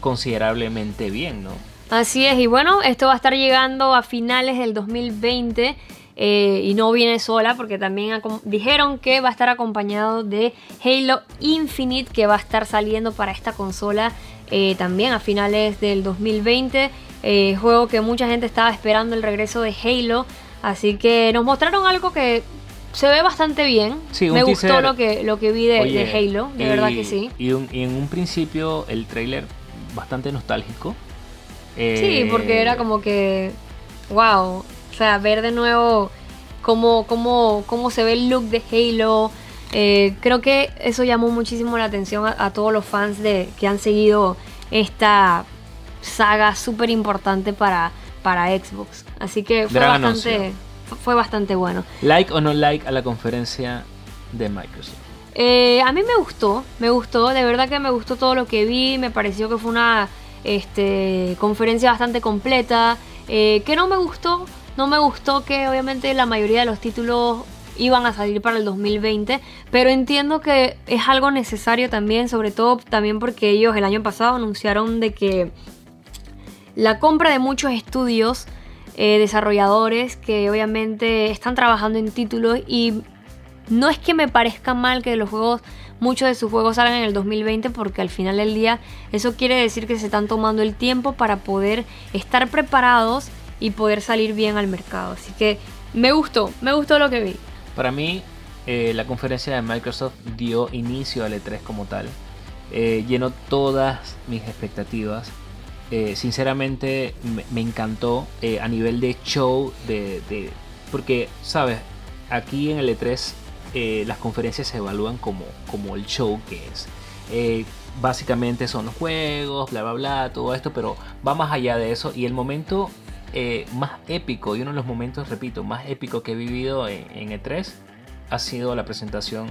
considerablemente bien, ¿no? Así es, y bueno, esto va a estar llegando a finales del 2020 eh, y no viene sola porque también dijeron que va a estar acompañado de Halo Infinite que va a estar saliendo para esta consola eh, también a finales del 2020. eh, juego que mucha gente estaba esperando el regreso de Halo, así que nos mostraron algo que se ve bastante bien. Sí, Me gustó teaser. lo que, lo que vi de, Oye, de Halo, de y- verdad que sí. Y, un- y en un principio el trailer bastante nostálgico. Sí, porque era como que wow. O sea, ver de nuevo cómo, cómo, cómo se ve el look de Halo. Eh, creo que eso llamó muchísimo la atención a, todos los fans de, que han seguido esta saga súper importante para, para Xbox. Así que fue bastante, fue bastante bueno. ¿Like o no like a la conferencia de Microsoft? Eh, a mí me gustó, me gustó, de verdad que me gustó todo lo que vi, me pareció que fue una este, conferencia bastante completa. Eh, que no me gustó, no me gustó que obviamente la mayoría de los títulos iban a salir para el 2020, pero entiendo que es algo necesario también, sobre todo también porque ellos el año pasado anunciaron de que la compra de muchos estudios eh, desarrolladores que obviamente están trabajando en títulos y no es que me parezca mal que los juegos, muchos de sus juegos salgan en el 2020 porque al final del día eso quiere decir que se están tomando el tiempo para poder estar preparados y poder salir bien al mercado. Así que me gustó, me gustó lo que vi. Para mí, eh, la conferencia de Microsoft dio inicio al E3 como tal. Eh, llenó todas mis expectativas. Eh, sinceramente me, encantó a nivel de show, de, de, porque, ¿sabes? Aquí en el E3 eh, las conferencias se evalúan como, como el show que es. Eh, básicamente son los juegos, bla, bla, bla, todo esto, pero va más allá de eso. Y el momento eh, más épico, y uno de los momentos, repito, más épico que he vivido en, E3 ha sido la presentación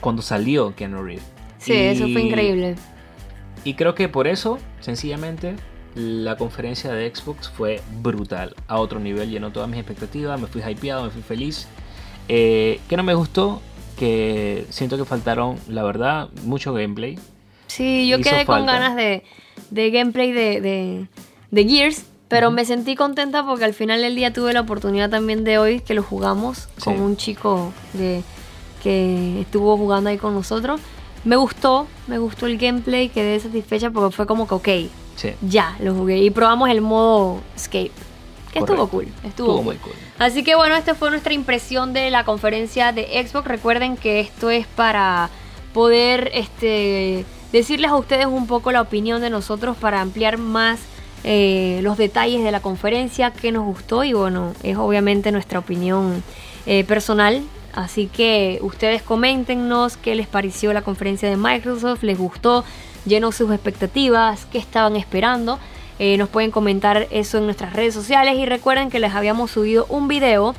cuando salió Keanu Reeves. Sí, eso fue increíble. Y creo que por eso, sencillamente, la conferencia de Xbox fue brutal, a otro nivel, llenó todas mis expectativas, me fui hypeado, me fui feliz. Eh, que no me gustó, que siento que faltaron, la verdad, mucho gameplay. Sí, yo quedé con ganas de, gameplay de, Gears, pero me sentí contenta porque al final del día tuve la oportunidad también de hoy que lo jugamos con un chico de, que estuvo jugando ahí con nosotros. Me gustó, me gustó el gameplay, quedé satisfecha porque fue como que, ok, ya lo jugué y probamos el modo escape estuvo cool. Estuvo, muy cool. Así que bueno, esta fue nuestra impresión de la conferencia de Xbox. Recuerden que esto es para poder este, decirles a ustedes un poco la opinión de nosotros para ampliar más eh, los detalles de la conferencia, qué nos gustó y bueno, es obviamente nuestra opinión eh, personal. Así que ustedes coméntenos qué les pareció la conferencia de Microsoft, les gustó, llenó sus expectativas, qué estaban esperando. Eh, nos pueden comentar eso en nuestras redes sociales y recuerden que les habíamos subido un video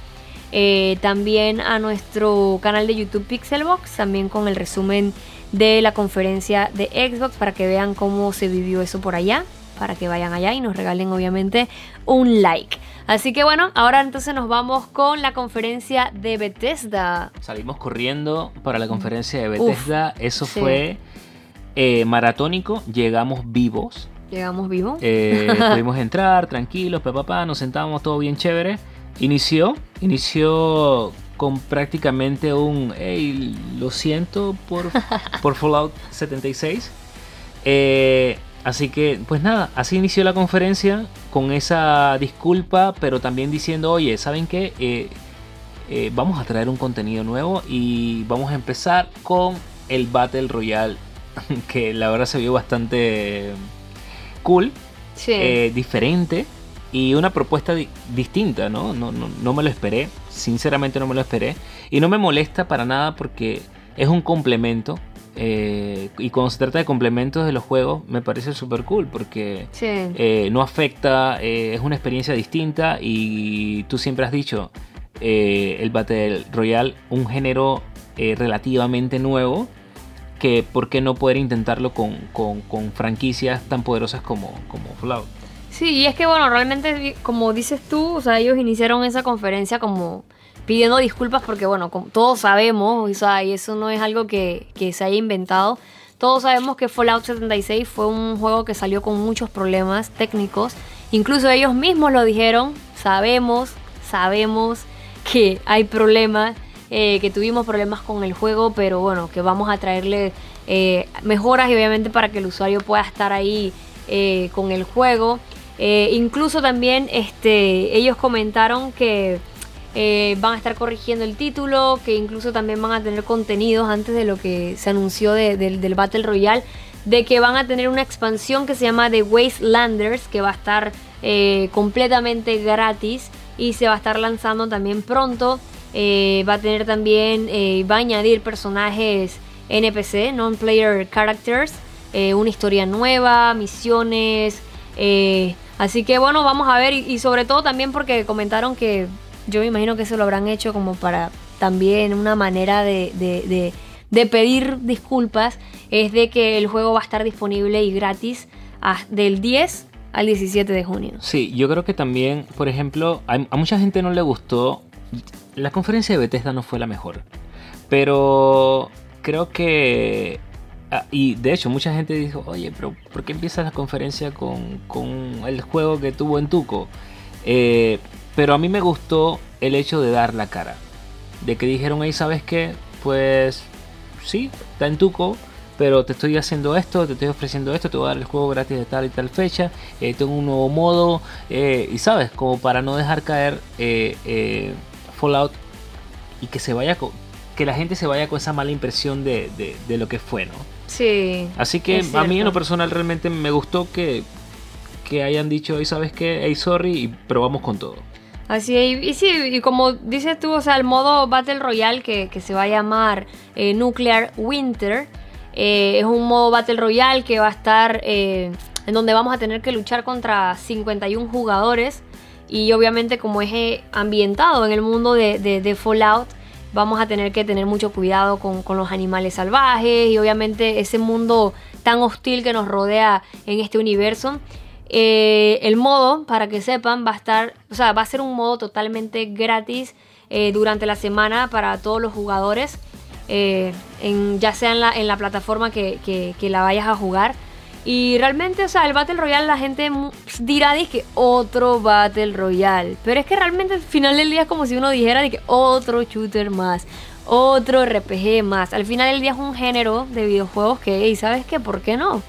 también a nuestro canal de YouTube Pixelbox, también con el resumen de la conferencia de Xbox para que vean cómo se vivió eso por allá, para que vayan allá y nos regalen obviamente un like. Así que bueno, ahora entonces nos vamos con la conferencia de Bethesda. Salimos corriendo para la conferencia de Bethesda, eso fue eh, maratónico, llegamos vivos. Llegamos vivos. Eh, pudimos entrar tranquilos, papá, nos sentábamos todo bien chévere. Inició, inició con prácticamente un, hey, lo siento por, por Fallout 76. Eh, así que, pues nada, así inició la conferencia con esa disculpa, pero también diciendo, oye, ¿saben qué? Eh, vamos a traer un contenido nuevo y vamos a empezar con el Battle Royale, que la verdad se vio bastante cool, eh, diferente y una propuesta distinta, ¿no? No, ¿no? me lo esperé, sinceramente no me lo esperé. Y no me molesta para nada porque es un complemento. Eh, y cuando se trata de complementos de los juegos, me parece súper cool porque eh, no afecta, es una experiencia distinta y tú siempre has dicho, el Battle Royale, un género relativamente nuevo que por qué no poder intentarlo con, franquicias tan poderosas como, como Fallout. Sí, y es que bueno, realmente como dices tú, o sea, ellos iniciaron esa conferencia como pidiendo disculpas porque bueno, como todos sabemos, y eso no es algo que, que se haya inventado, todos sabemos que Fallout 76 fue un juego que salió con muchos problemas técnicos, incluso ellos mismos lo dijeron, sabemos, sabemos que hay problemas eh, que tuvimos problemas con el juego, pero bueno, que vamos a traerle eh, mejoras y obviamente para que el usuario pueda estar ahí eh, con el juego. incluso también este, ellos comentaron que van a estar corrigiendo el título, que incluso también van a tener contenidos antes de lo que se anunció del Battle Royale de que van a tener una expansión que se llama The Wastelanders, que va a estar eh, completamente gratis y se va a estar lanzando también pronto. Eh, va a tener también, eh, va a añadir personajes NPC, Non-Player Characters, una historia nueva, misiones. así que bueno, vamos a ver y, sobre todo también porque comentaron que yo me imagino que se lo habrán hecho como para también una manera de, pedir disculpas es de que el juego va a estar disponible y gratis del 10 al 17 de junio. Sí, yo creo que también, por ejemplo, a, mucha gente no le gustó. La conferencia de Bethesda no fue la mejor. Pero creo que ah, y de hecho, mucha gente dijo, oye, pero ¿por qué empiezas la conferencia con, el juego que tuvo en Tuco? Eh, pero a mí me gustó el hecho de dar la cara. De que dijeron, ahí, ¿sabes qué? Pues sí, está en Tuco, pero te estoy haciendo esto, te estoy ofreciendo esto, te voy a dar el juego gratis de tal y tal fecha, eh, tengo un nuevo modo, eh, y sabes, como para no dejar caer eh, Fallout y que se vaya que la gente se vaya con esa mala impresión de, lo que fue, ¿no? Sí. Así que a mí en lo personal realmente me gustó que, que hayan dicho, y sabes qué, hey sorry, y probamos con todo. Así y, sí, y como dices tú, o sea, el modo Battle Royale que, se va a llamar Nuclear Winter, eh, es un modo Battle Royale que va a estar eh, en donde vamos a tener que luchar contra 51 jugadores. Y obviamente como es eh, ambientado en el mundo de, Fallout, vamos a tener que tener mucho cuidado con, los animales salvajes y obviamente ese mundo tan hostil que nos rodea en este universo. El modo, para que sepan, va a estar, o sea, va a ser un modo totalmente gratis durante la semana para todos los jugadores. Eh, en, ya sea en la, plataforma que, la vayas a jugar. Y realmente, o sea, el Battle Royale la gente dirá que otro Battle Royale. Pero es que realmente al final del día es como si uno dijera que otro shooter más, otro RPG más. Al final del día es un género de videojuegos que, y ¿sabes qué? ¿Por qué no?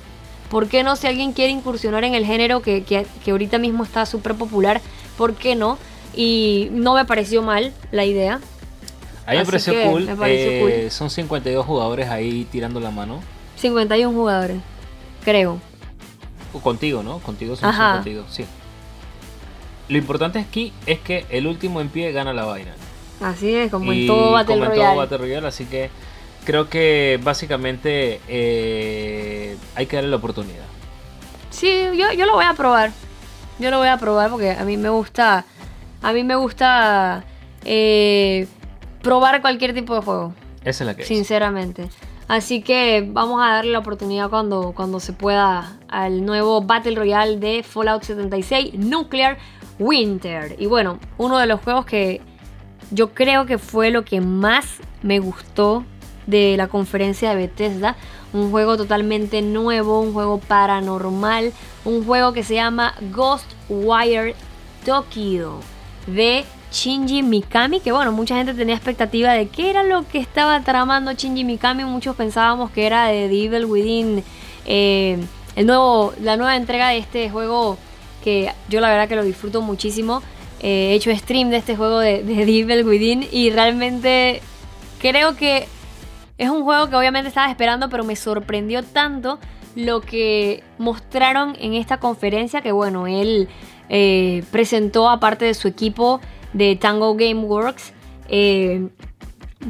¿Por qué no? Si alguien quiere incursionar en el género que, que, que ahorita mismo está súper popular, ¿por qué no? Y no me pareció mal la idea. A mí me pareció, eh, cool. Son 52 jugadores ahí tirando la mano. 51 jugadores, creo. contigo, ¿no? Contigo son 52, sí. Lo importante aquí es que el último en pie gana la vaina. Así es, como en todo Battle como En todo Battle Royale, así que creo que básicamente eh, hay que darle la oportunidad. Sí, yo, yo lo voy a probar. Yo lo voy a probar porque a mí me gusta. A mí me gusta. Eh, probar cualquier tipo de juego. Esa es la que Sinceramente. Así que vamos a darle la oportunidad cuando, cuando se pueda al nuevo Battle Royale de Fallout 76 Nuclear Winter. Y bueno, uno de los juegos que yo creo que fue lo que más me gustó de la conferencia de Bethesda. Un juego totalmente nuevo, un juego paranormal, un juego que se llama Ghostwire Tokyo de Shinji Mikami, que bueno, mucha gente tenía expectativa de qué era lo que estaba tramando Shinji Mikami, muchos pensábamos que era de The Evil Within, eh, el nuevo, la nueva entrega de este juego que yo la verdad que lo disfruto muchísimo. Eh, he hecho stream de este juego de, de The Evil Within y realmente creo que es un juego que obviamente estaba esperando, pero me sorprendió tanto lo que mostraron en esta conferencia que bueno, él eh, presentó aparte de su equipo de Tango Gameworks eh,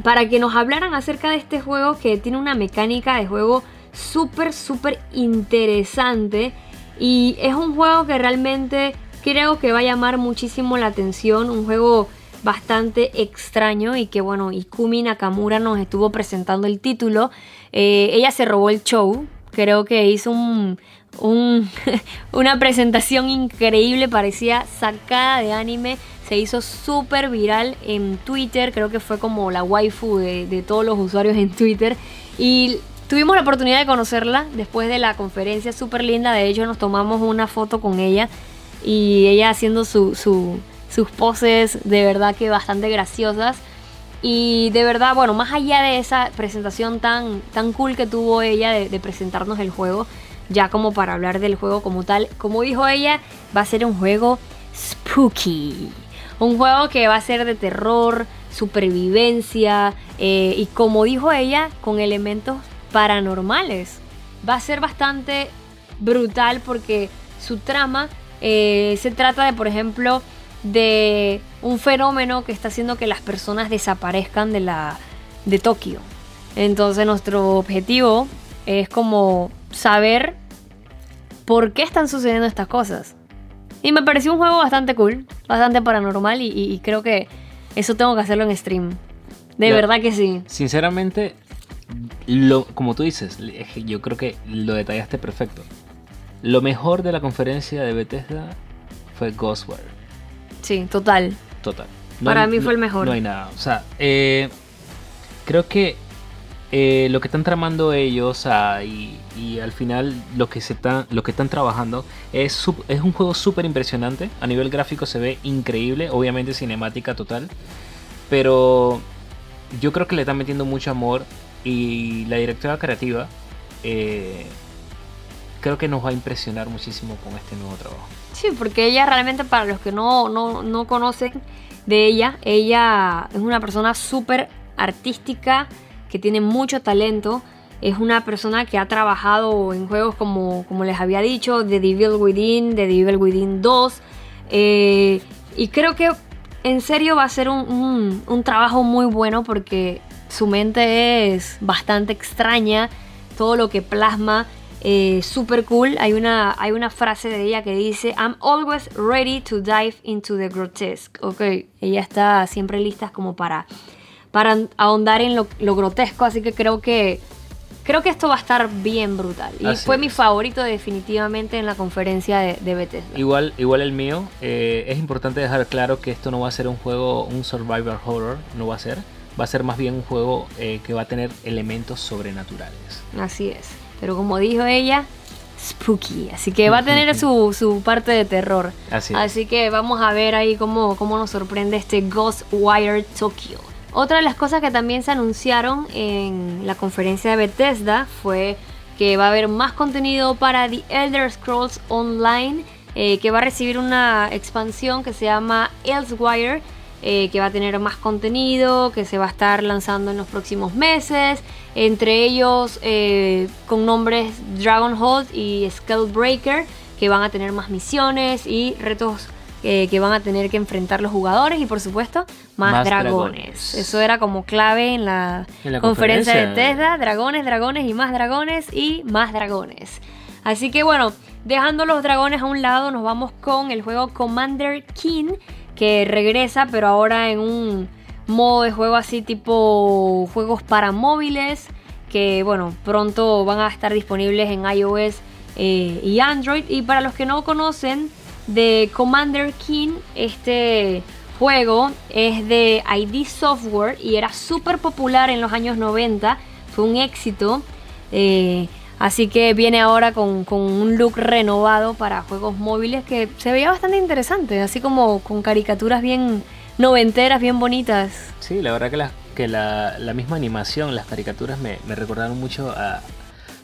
para que nos hablaran acerca de este juego que tiene una mecánica de juego súper, súper interesante. Y es un juego que realmente creo que va a llamar muchísimo la atención. Un juego bastante extraño y que bueno, Ikumi Nakamura nos estuvo presentando el título. Eh, ella se robó el show. Creo que hizo un, una presentación increíble, parecía sacada de anime se hizo súper viral en Twitter, creo que fue como la waifu de, todos los usuarios en Twitter. Y tuvimos la oportunidad de conocerla después de la conferencia, súper linda, de hecho nos tomamos una foto con ella y ella haciendo sus poses de verdad que bastante graciosas. Y de verdad, bueno, más allá de esa presentación tan, tan cool que tuvo ella de, presentarnos el juego, ya como para hablar del juego como tal, como dijo ella, va a ser un juego spooky. Un juego que va a ser de terror, supervivencia eh, y como dijo ella, con elementos paranormales. va a ser bastante brutal porque su trama eh, se trata de, por ejemplo, de un fenómeno que está haciendo que las personas desaparezcan de la de Tokio. Entonces nuestro objetivo es como saber por qué están sucediendo estas cosas. Y me pareció un juego bastante cool, bastante paranormal y, creo que eso tengo que hacerlo en stream. De verdad que sí. Sinceramente, lo, como tú dices, yo creo que lo detallaste perfecto. Lo mejor de la conferencia de Bethesda fue Ghostwire. Sí, total. Total. Para mí fue el mejor. No hay nada. O sea, eh, creo que eh, lo que están tramando ellos y, al final lo que, se está, lo que están trabajando es, es un juego súper impresionante. A nivel gráfico se ve increíble, obviamente cinemática total. Pero yo creo que le están metiendo mucho amor y la directora creativa eh, creo que nos va a impresionar muchísimo con este nuevo trabajo. Sí, porque ella realmente, para los que no, no, conocen de ella, ella es una persona súper artística, que tiene mucho talento. Es una persona que ha trabajado en juegos como, como les había dicho, The Devil Within, The Devil Within 2. Eh, y creo que en serio va a ser un, un trabajo muy bueno porque su mente es bastante extraña. Todo lo que plasma eh, super cool. Hay una, hay una frase de ella que dice, I'm always ready to dive into the grotesque. Ok, ella está siempre lista como para, para ahondar en lo, grotesco, así que creo que... Creo que esto va a estar bien brutal. Y fue mi favorito definitivamente en la conferencia de, de Bethesda. Igual, igual el mío. Eh, es importante dejar claro que esto no va a ser un juego, un survivor horror. No va a ser. Va a ser más bien un juego eh, que va a tener elementos sobrenaturales. Así es. Pero como dijo ella, spooky. Así que va a tener su, parte de terror. Así, que vamos a ver ahí cómo, cómo nos sorprende este Ghostwire Tokyo. Otra de las cosas que también se anunciaron en la conferencia de Bethesda fue que va a haber más contenido para The Elder Scrolls Online, eh, que va a recibir una expansión que se llama Elsewire eh, que va a tener más contenido, que se va a estar lanzando en los próximos meses, entre ellos eh, con nombres Dragonhold y Skullbreaker, que van a tener más misiones y retos eh, que van a tener que enfrentar los jugadores y por supuesto más, dragones. Eso era como clave en la, conferencia de Tesla, dragones, dragones y más dragones y más dragones. Así que bueno, dejando los dragones a un lado, nos vamos con el juego Commander King que regresa, pero ahora en un modo de juego así tipo juegos para móviles, que bueno, pronto van a estar disponibles en iOS eh, y Android. Y para los que no conocen de Commander King, este juego es de ID Software y era súper popular en los años 90, fue un éxito. Eh, Así que viene ahora con, un look renovado para juegos móviles que se veía bastante interesante, así como con caricaturas bien noventeras, bien bonitas. Sí, la verdad que la, que la, misma animación, las caricaturas me recordaron mucho a,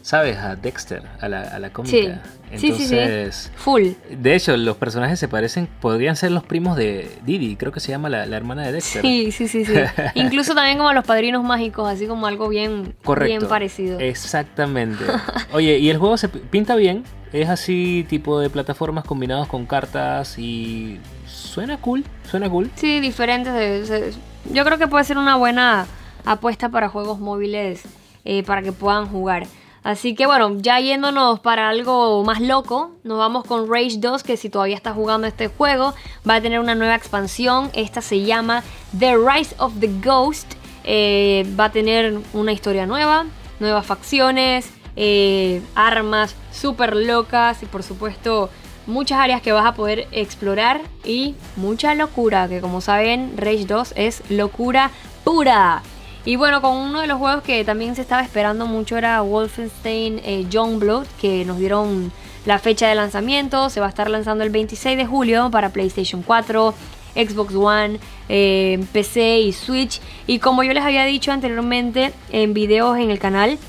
¿sabes? A Dexter, a la, a la cómica. Sí. Entonces, sí, Full. De hecho, los personajes se parecen, podrían ser los primos de Didi, creo que se llama la, hermana de Dexter. Sí, sí, sí, sí. Incluso también como los padrinos mágicos, así como algo bien, bien parecido. Exactamente. Oye, y el juego se pinta bien, es así tipo de plataformas combinados con cartas y suena cool, suena cool. Sí, diferentes. yo creo que puede ser una buena apuesta para juegos móviles eh, para que puedan jugar. Así que bueno, ya yéndonos para algo más loco, nos vamos con Rage 2, que si todavía está jugando este juego, va a tener una nueva expansión. Esta se llama The Rise of the Ghost. Eh, va a tener una historia nueva, nuevas facciones, eh, armas súper locas y por supuesto muchas áreas que vas a poder explorar y mucha locura, que como saben Rage 2 es locura pura. Y bueno, con uno de los juegos que también se estaba esperando mucho era Wolfenstein eh, Youngblood, que nos dieron la fecha de lanzamiento. Se va a estar lanzando el 26 de julio para PlayStation 4, Xbox One, eh, PC y Switch. Y como yo les había dicho anteriormente en videos en el canal,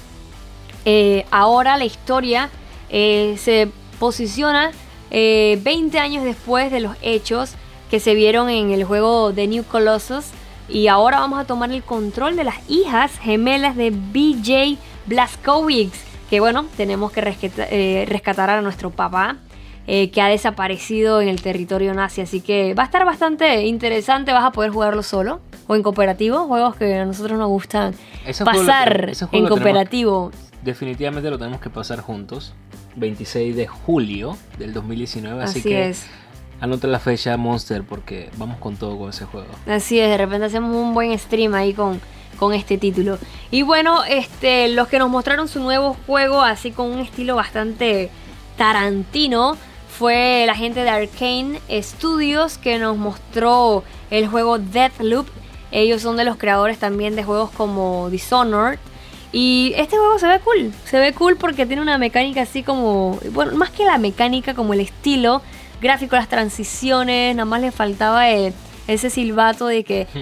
eh, ahora la historia se posiciona 20 años después de los hechos que se vieron en el juego The New Colossus y ahora vamos a tomar el control de las hijas gemelas de BJ Blazkowicz. que bueno, tenemos que eh, rescatar a nuestro papá. eh, que ha desaparecido en el territorio nazi, así que va a estar bastante interesante, vas a poder jugarlo solo o en cooperativo, juegos que a nosotros nos gustan lo pasar en tenemos- cooperativo. Definitivamente lo tenemos que pasar juntos. 26 de julio del 2019. Así, Así que es. Anota la fecha Monster porque vamos con todo con ese juego. Así es, de repente hacemos un buen stream ahí con, con este título. Y bueno, este, los que nos mostraron su nuevo juego, así con un estilo bastante tarantino, fue la gente de Arkane Studios que nos mostró el juego Deathloop. Ellos son de los creadores también de juegos como Dishonored. Y este juego se ve cool, se ve cool porque tiene una mecánica así como, bueno, más que la mecánica, como el estilo gráfico, las transiciones, nada más le faltaba eh, ese silbato de que,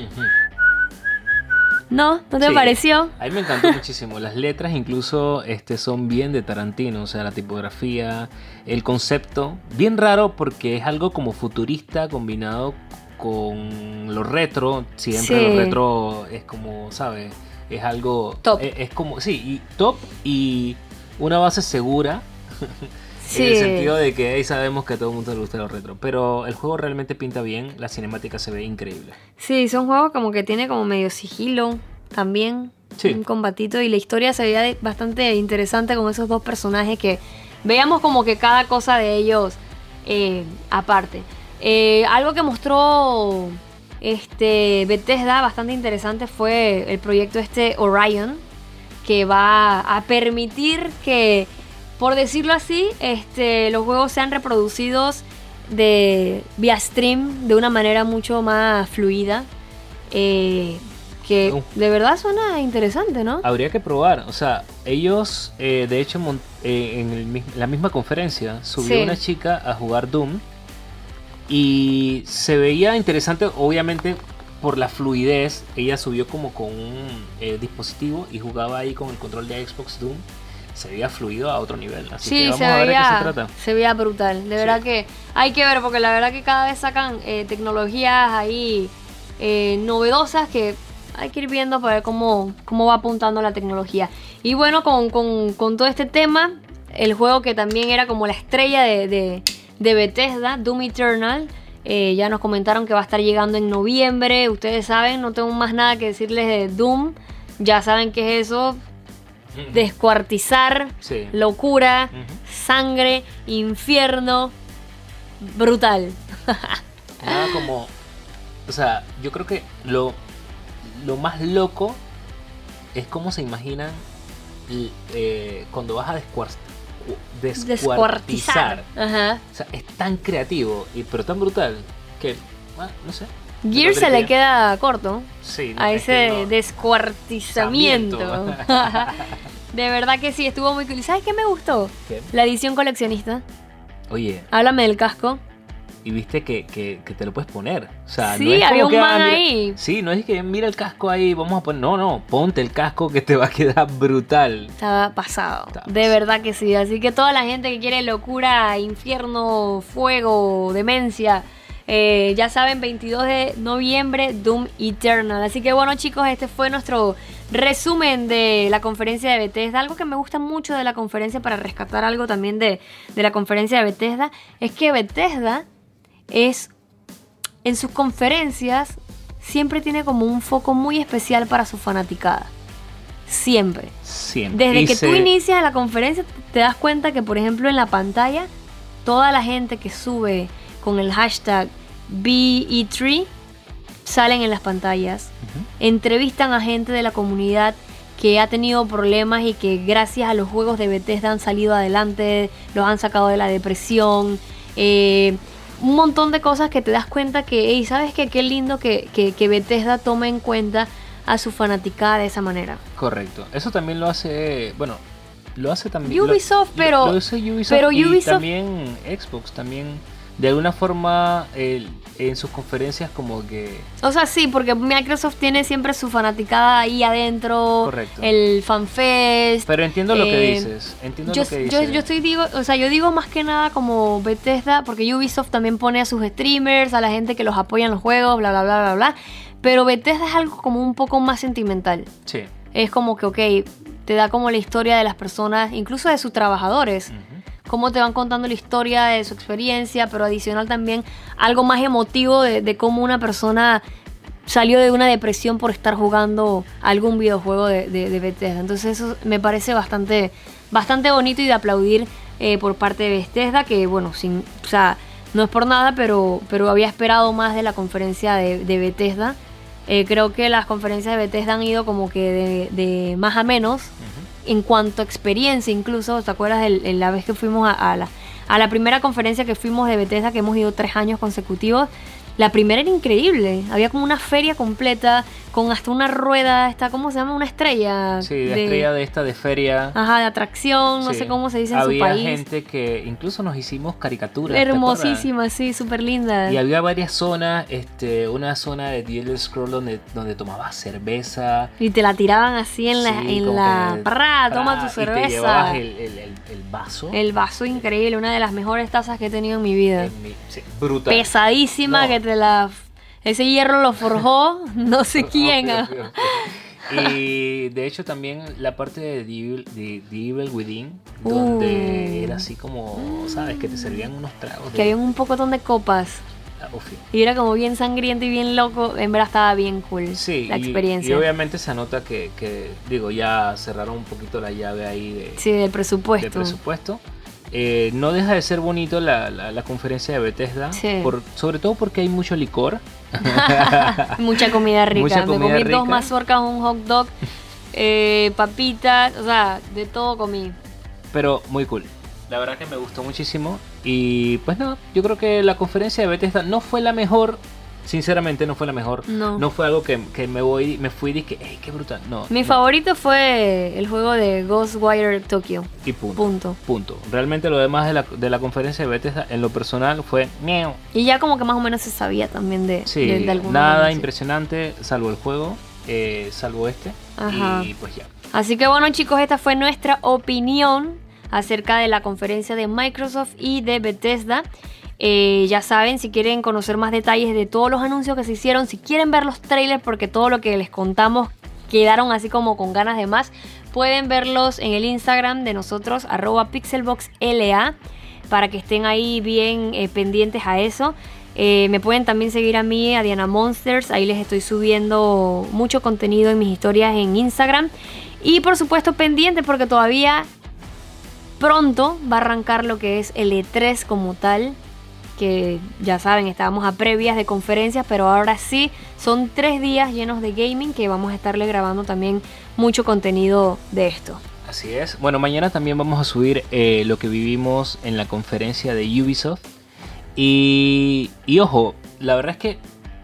no, ¿no te Sí. pareció? A mí me encantó muchísimo. Las letras incluso este, son bien de Tarantino, o sea, la tipografía, el concepto. Bien raro porque es algo como futurista combinado con lo retro. Siempre Sí. lo retro es como, ¿sabes? Es algo... Top. Es, es como, sí, y top y una base segura. Sí. En el sentido de que ahí sabemos que a todo el mundo le gusta lo retro. Pero el juego realmente pinta bien, la cinemática se ve increíble. Sí, son juegos como que tiene como medio sigilo también. Sí. Un combatito y la historia se veía bastante interesante con esos dos personajes que veíamos como que cada cosa de ellos eh, aparte. Eh, algo que mostró este Bethesda bastante interesante fue el proyecto este Orion que va a permitir que, por decirlo así, este, los juegos sean reproducidos de vía stream de una manera mucho más fluida. eh, que Uh. de verdad suena interesante, ¿no? Habría que probar, o sea, ellos, eh, de hecho, eh, en el la misma conferencia subió Sí. una chica a jugar Doom y se veía interesante, obviamente, por la fluidez. Ella subió como con un eh, dispositivo y jugaba ahí con el control de Xbox Doom. Se veía fluido a otro nivel. Así que Sí, vamos se a ver de qué se trata. se veía brutal. De Sí. verdad que hay que ver, porque la verdad que cada vez sacan eh, tecnologías ahí eh, novedosas que hay que ir viendo para ver cómo, cómo va apuntando la tecnología. Y bueno, con, con- con todo este tema, el juego que también era como la estrella de, de, de Bethesda, Doom Eternal, eh, ya nos comentaron que va a estar llegando en noviembre. Ustedes saben, no tengo más nada que decirles de Doom. Ya saben qué es eso. Descuartizar, Sí. locura, sangre, infierno, brutal. Nada como. O sea, yo creo que lo, lo más loco es cómo se imaginan eh, cuando vas a descuar- descuartizar. Descuartizar. Ajá. O sea, es tan creativo, y, pero tan brutal que. ah, no sé. Gear se le queda corto Sí, no, a es ese que no. descuartizamiento. De verdad que sí, estuvo muy cool. ¿Y ¿Sabes qué me gustó? ¿Qué? La edición coleccionista. Oye, Háblame del casco. y viste que, que- que te lo puedes poner. O sea, Sí, no es como había un que, man mira- ahí. Sí, no es que mira el casco ahí, vamos a poner. No, no, ponte el casco que te va a quedar brutal. Estaba pasado. Estaba de pasado. verdad que sí. Así que toda la gente que quiere locura, infierno, fuego, demencia. Eh, ya saben, 22 de noviembre, Doom Eternal. Así que bueno chicos, este fue nuestro resumen de la conferencia de Bethesda. Algo que me gusta mucho de la conferencia para rescatar algo también de, de la conferencia de Bethesda es que Bethesda es en sus conferencias siempre tiene como un foco muy especial para su fanaticada. Siempre. Siempre. Desde Y que se- tú inicias la conferencia, te das cuenta que, por ejemplo, en la pantalla, toda la gente que sube con el hashtag BE3 salen en las pantallas. Entrevistan a gente de la comunidad que ha tenido problemas y que gracias a los juegos de Bethesda han salido adelante, los han sacado de la depresión. eh, un montón de cosas que te das cuenta que, hey, ¿sabes qué? Qué lindo que, que, que Bethesda tome en cuenta a su fanaticada de esa manera. Correcto. Eso también lo hace. Bueno, lo hace también. Ubisoft, lo- pero- Lo, hace Ubisoft. pero y Ubisoft- también Xbox. También. De alguna forma. el- en sus conferencias, como que. O sea, sí, porque Microsoft tiene siempre su fanaticada ahí adentro, Correcto. el fanfest. Pero entiendo lo que Eh, dices. Entiendo Yo, lo que yo, dices. yo estoy digo, o sea, yo digo más que nada como Bethesda, porque Ubisoft también pone a sus streamers, a la gente que los apoya en los juegos, bla bla bla bla bla. Pero Bethesda es algo como un poco más sentimental. Sí. Es como que, ok, te da como la historia de las personas, incluso de sus trabajadores. Cómo te van contando la historia de su experiencia, pero adicional también algo más emotivo de, cómo una persona salió de una depresión por estar jugando algún videojuego de, de, Bethesda. Entonces eso me parece bastante, bastante bonito y de aplaudir eh, por parte de Bethesda, que bueno, sin, o sea, no es por nada, pero, pero había esperado más de la conferencia de, de Bethesda. Eh, creo que las conferencias de Bethesda han ido como que de, más a menos en cuanto a experiencia incluso. ¿Te acuerdas de la vez que fuimos a, la, a la primera conferencia que fuimos de Bethesda, que hemos ido tres años consecutivos? La primera era increíble, había como una feria completa con hasta una rueda, esta, ¿cómo se llama? Una estrella. Sí, de, estrella de esta de feria. Ajá, de atracción, no sé cómo se dice en su país. Había gente que incluso nos hicimos caricaturas. Hermosísimas, sí, súper lindas. Y había varias zonas, este, una zona de The Elder Scroll donde, donde tomabas cerveza. Y te la tiraban así en la, en la parra, toma tu cerveza. Y te llevabas el, el, el, vaso. El vaso increíble, una de las mejores tazas que he tenido en mi vida. sí, brutal. Pesadísima que la ese hierro lo forjó no sé quién. Y de hecho también la parte de The Evil, Within, donde uh. era así como, ¿sabes? Que te servían unos tragos. Que había un pocotón de copas. Ah, y era como bien sangriento y bien loco. En verdad estaba bien cool sí, la experiencia. Y, obviamente se nota que, que, digo, ya cerraron un poquito la llave ahí de, sí, del presupuesto. Del presupuesto. Eh, no deja de ser bonito la, la, conferencia de Bethesda, por, sobre todo porque hay mucho licor. Mucha comida rica. Me comí dos mazorcas, un hot dog, eh, papitas, o sea, de todo comí. Pero muy cool. La verdad que me gustó muchísimo. Y pues nada, yo creo que la conferencia de Bethesda no fue la mejor sinceramente no fue la mejor. No. No fue algo que, me voy me fui y dije, ¡ey, qué brutal! No. Mi favorito fue el juego de Ghostwire Tokyo. Y punto. Punto. Realmente lo demás de la, de la conferencia de Bethesda, en lo personal, fue miau. Y ya como que más o menos se sabía también de, sí, Nada impresionante, salvo el juego, eh, salvo este. Ajá. Y pues ya. Así que bueno, chicos, esta fue nuestra opinión acerca de la conferencia de Microsoft y de Bethesda. Eh, ya saben, si quieren conocer más detalles de todos los anuncios que se hicieron, si quieren ver los trailers, porque todo lo que les contamos quedaron así como con ganas de más, pueden verlos en el Instagram de nosotros, arroba pixelboxla, para que estén ahí bien eh, pendientes a eso. Eh, me pueden también seguir a mí, a Diana Monsters, ahí les estoy subiendo mucho contenido en mis historias en Instagram. Y por supuesto pendiente porque todavía pronto va a arrancar lo que es el E3 como tal que ya saben, estábamos a previas de conferencias, pero ahora sí son tres días llenos de gaming que vamos a estarle grabando también mucho contenido de esto. Así es. Bueno, mañana también vamos a subir eh, lo que vivimos en la conferencia de Ubisoft. Y, y ojo, la verdad es que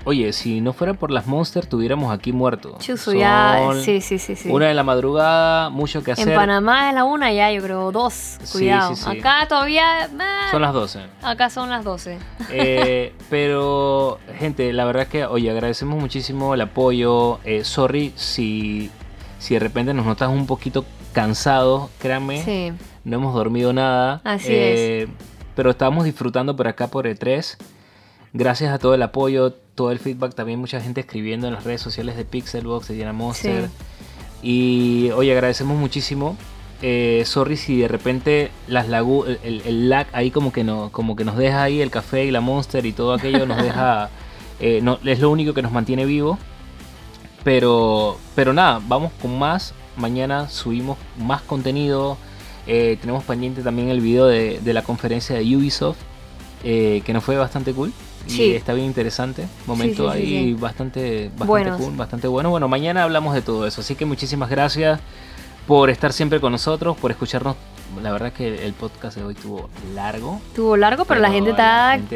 Oye, si no fuera por las Monsters, tuviéramos aquí muertos. Chuzo, ya. Sí, sí, sí, sí. Una de la madrugada, mucho que hacer. En Panamá es la una ya, yo creo, dos. Cuidado. Sí, sí, Acá todavía. son las 12. Acá son las 12. Eh, pero, gente, la verdad es que, oye, agradecemos muchísimo el apoyo. Eh, sorry si, si de repente nos notas un poquito cansados, créanme. Sí. No hemos dormido nada. Así es. Eh, pero estábamos disfrutando por acá por E3. Gracias a todo el apoyo, todo el feedback, también mucha gente escribiendo en las redes sociales de Pixelbox, de Diana Monster. Y oye, agradecemos muchísimo. Eh, sorry si de repente las lagu el, lag ahí como que no como que nos deja ahí el café y la monster y todo aquello nos deja eh, no, es lo único que nos mantiene vivo. Pero pero nada vamos con más. Mañana subimos más contenido. Eh, tenemos pendiente también el video de, de la conferencia de Ubisoft que nos fue bastante cool Sí. está bien interesante. Momento ahí bastante, bastante cool, bastante bueno. Bueno, mañana hablamos de todo eso. Así que muchísimas gracias por estar siempre con nosotros, por escucharnos la verdad que el podcast de hoy tuvo largo. Tuvo largo, pero, la, gente,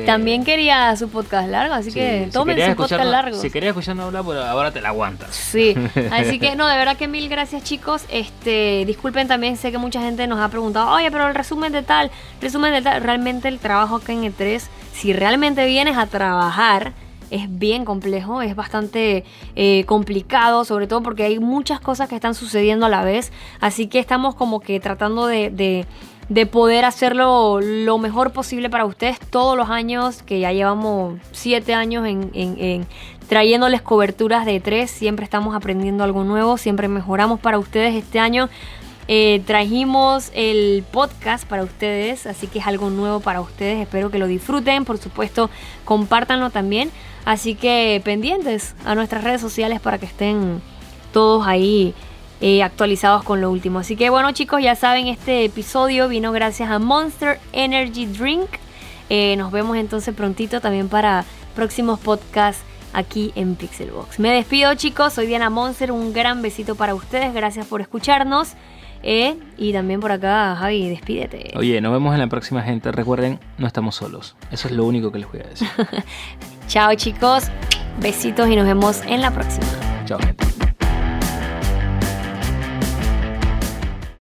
también quería su podcast largo, así que tomen su podcast largo. Si querías escucharnos hablar, pues ahora te la aguantas. Sí, así que no, de verdad que mil gracias chicos. Este, disculpen también, sé que mucha gente nos ha preguntado, oye, pero el resumen de tal, resumen de tal, realmente el trabajo acá en E3, si realmente vienes a trabajar, es bien complejo, es bastante eh, complicado, sobre todo porque hay muchas cosas que están sucediendo a la vez. Así que estamos como que tratando de, poder hacerlo lo mejor posible para ustedes todos los años, que ya llevamos siete años en, trayéndoles coberturas de tres. Siempre estamos aprendiendo algo nuevo, siempre mejoramos para ustedes este año. Eh, trajimos el podcast para ustedes, así que es algo nuevo para ustedes. Espero que lo disfruten, por supuesto, compártanlo también. Así que pendientes a nuestras redes sociales para que estén todos ahí eh, actualizados con lo último. Así que bueno chicos, ya saben, este episodio vino gracias a Monster Energy Drink. Eh, nos vemos entonces prontito también para próximos podcasts aquí en Pixelbox. Me despido chicos, soy Diana Monster, un gran besito para ustedes, gracias por escucharnos. Eh, y también por acá, Javi, despídete. Oye, nos vemos en la próxima gente. Recuerden, no estamos solos. Eso es lo único que les voy a decir. Chao chicos, besitos y nos vemos en la próxima. Chao gente.